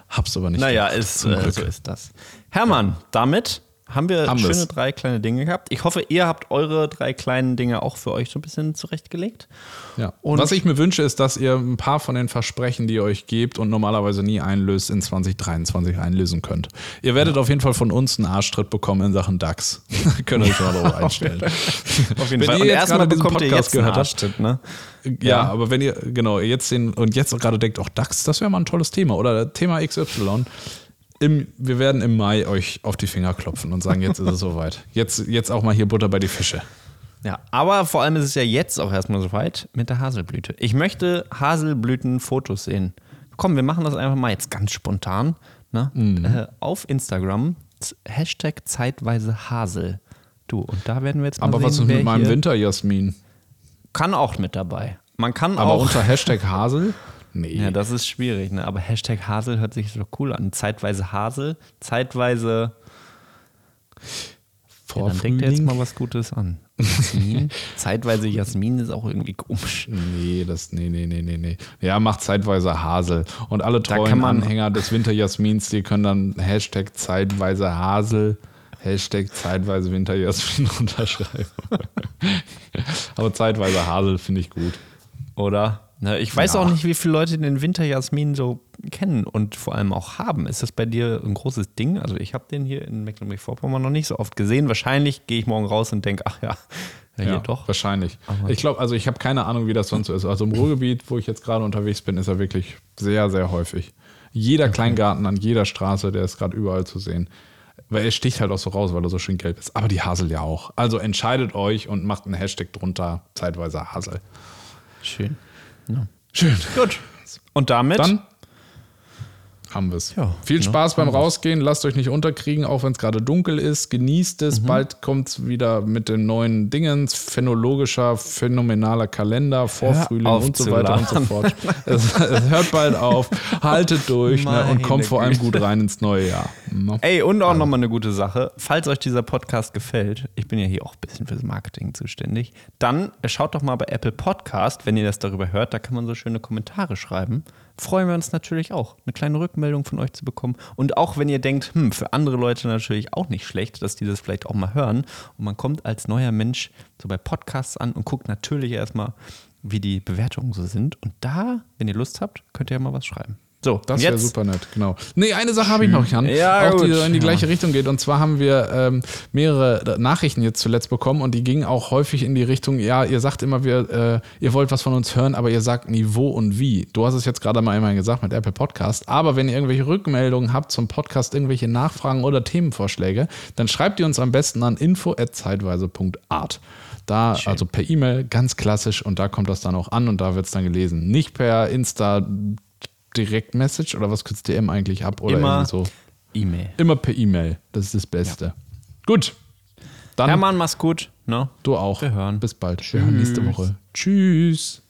Hab's aber nicht. Naja, gemacht, ist, äh, so ist das. Hermann, damit haben wir Haben schöne wir's. drei kleine Dinge gehabt. Ich hoffe, ihr habt eure drei kleinen Dinge auch für euch so ein bisschen zurechtgelegt. Ja. Und- Was ich mir wünsche, ist, dass ihr ein paar von den Versprechen, die ihr euch gebt und normalerweise nie einlöst, in 2023 einlösen könnt. Ihr werdet auf jeden Fall von uns einen Arschtritt bekommen in Sachen DAX. Könnt ihr euch mal darauf einstellen. Auf jeden Wenn Fall. ihr Und jetzt erstmal bekommt ihr Podcast jetzt einen gehört habt- Arschtritt, ne? Ja, Ja. aber wenn ihr, genau, jetzt den, und jetzt gerade denkt, auch DAX, das wäre mal ein tolles Thema oder Thema XY. Im, wir werden im Mai euch auf die Finger klopfen und sagen, jetzt ist es soweit. Jetzt, jetzt auch mal hier Butter bei die Fische. Ja, aber vor allem ist es ja jetzt auch erstmal soweit mit der Haselblüte. Ich möchte Haselblütenfotos sehen. Komm, wir machen das einfach mal jetzt ganz spontan. Ne? Mhm. Äh, auf Instagram, Hashtag zeitweise Hasel. Du, und da werden wir jetzt mal Aber sehen, was ist mit meinem Winterjasmin? Kann auch mit dabei. Man kann Aber auch. unter Hashtag Hasel? Nee. ja, das ist schwierig, ne? Aber Hashtag Hasel hört sich so cool an. Zeitweise Hasel, zeitweise. Ja, dann denkt er jetzt mal was Gutes an. Jasmin. zeitweise Jasmin ist auch irgendwie komisch. Nee, das, nee, nee, nee, nee, nee. Ja, macht zeitweise Hasel. Und alle treuen Anhänger des Winterjasmins, die können dann Hashtag zeitweise Hasel, Hashtag zeitweise Winterjasmin unterschreiben. Aber zeitweise Hasel finde ich gut. Oder? Ne, ich weiß Ja. auch nicht, wie viele Leute den Winterjasmin so kennen und vor allem auch haben. Ist das bei dir ein großes Ding? Also ich habe den hier in Mecklenburg-Vorpommern noch nicht so oft gesehen. Wahrscheinlich gehe ich morgen raus und denke, ach ja, ja, hier Ja, doch. Wahrscheinlich. Aber- ich glaube, also ich habe keine Ahnung, wie das sonst so ist. Also im Ruhrgebiet, wo ich jetzt gerade unterwegs bin, ist er wirklich sehr, sehr häufig. Jeder Kleingarten an jeder Straße, der ist gerade überall zu sehen. Weil er sticht halt auch so raus, weil er so schön gelb ist. Aber die Hasel ja auch. Also entscheidet euch und macht einen Hashtag drunter, zeitweise Hasel. Schön. Schön. Gut. Und damit? Dann haben wir es. Ja, Viel ne, Spaß beim. Rausgehen. Lasst euch nicht unterkriegen, auch wenn es gerade dunkel ist. Genießt es. Mhm. Bald kommt es wieder mit den neuen Dingens. Phänologischer, phänomenaler Kalender, Vorfrühling und so weiter und so fort. es, es hört bald auf. Haltet durch ne, und kommt vor allem gut rein ins neue Jahr. Ne? Ey, und auch nochmal eine gute Sache. Falls euch dieser Podcast gefällt, ich bin ja hier auch ein bisschen fürs Marketing zuständig, dann schaut doch mal bei Apple Podcast, wenn ihr das darüber hört, da kann man so schöne Kommentare schreiben. Freuen wir uns natürlich auch, eine kleine Rückmeldung von euch zu bekommen. Und auch wenn ihr denkt, hm, für andere Leute natürlich auch nicht schlecht, dass die das vielleicht auch mal hören. Und man kommt als neuer Mensch so bei Podcasts an und guckt natürlich erstmal, wie die Bewertungen so sind. Und da, wenn ihr Lust habt, könnt ihr ja mal was schreiben. So, Das wäre super nett, genau. Nee, eine Sache habe ich noch, Jan. Ja, auch die gut. so in die Ja. gleiche Richtung geht. Und zwar haben wir ähm, mehrere Nachrichten jetzt zuletzt bekommen und die gingen auch häufig in die Richtung, ja, ihr sagt immer, wir, äh, ihr wollt was von uns hören, aber ihr sagt nie wo und wie. Du hast es jetzt gerade mal einmal gesagt mit Apple Podcast. Aber wenn ihr irgendwelche Rückmeldungen habt zum Podcast, irgendwelche Nachfragen oder Themenvorschläge, dann schreibt ihr uns am besten an info.zeitweise.art. Da, also per E-Mail, ganz klassisch, und da kommt das dann auch an und da wird es dann gelesen. Nicht per Insta Direktmessage oder was kürzt DM eigentlich ab oder Immer so. E-Mail. Immer per E-Mail. Das ist das Beste. Gut. Dann Hermann, mach's gut. Ne? du auch. Wir hören. Bis bald. Wir hören nächste Woche. Tschüss.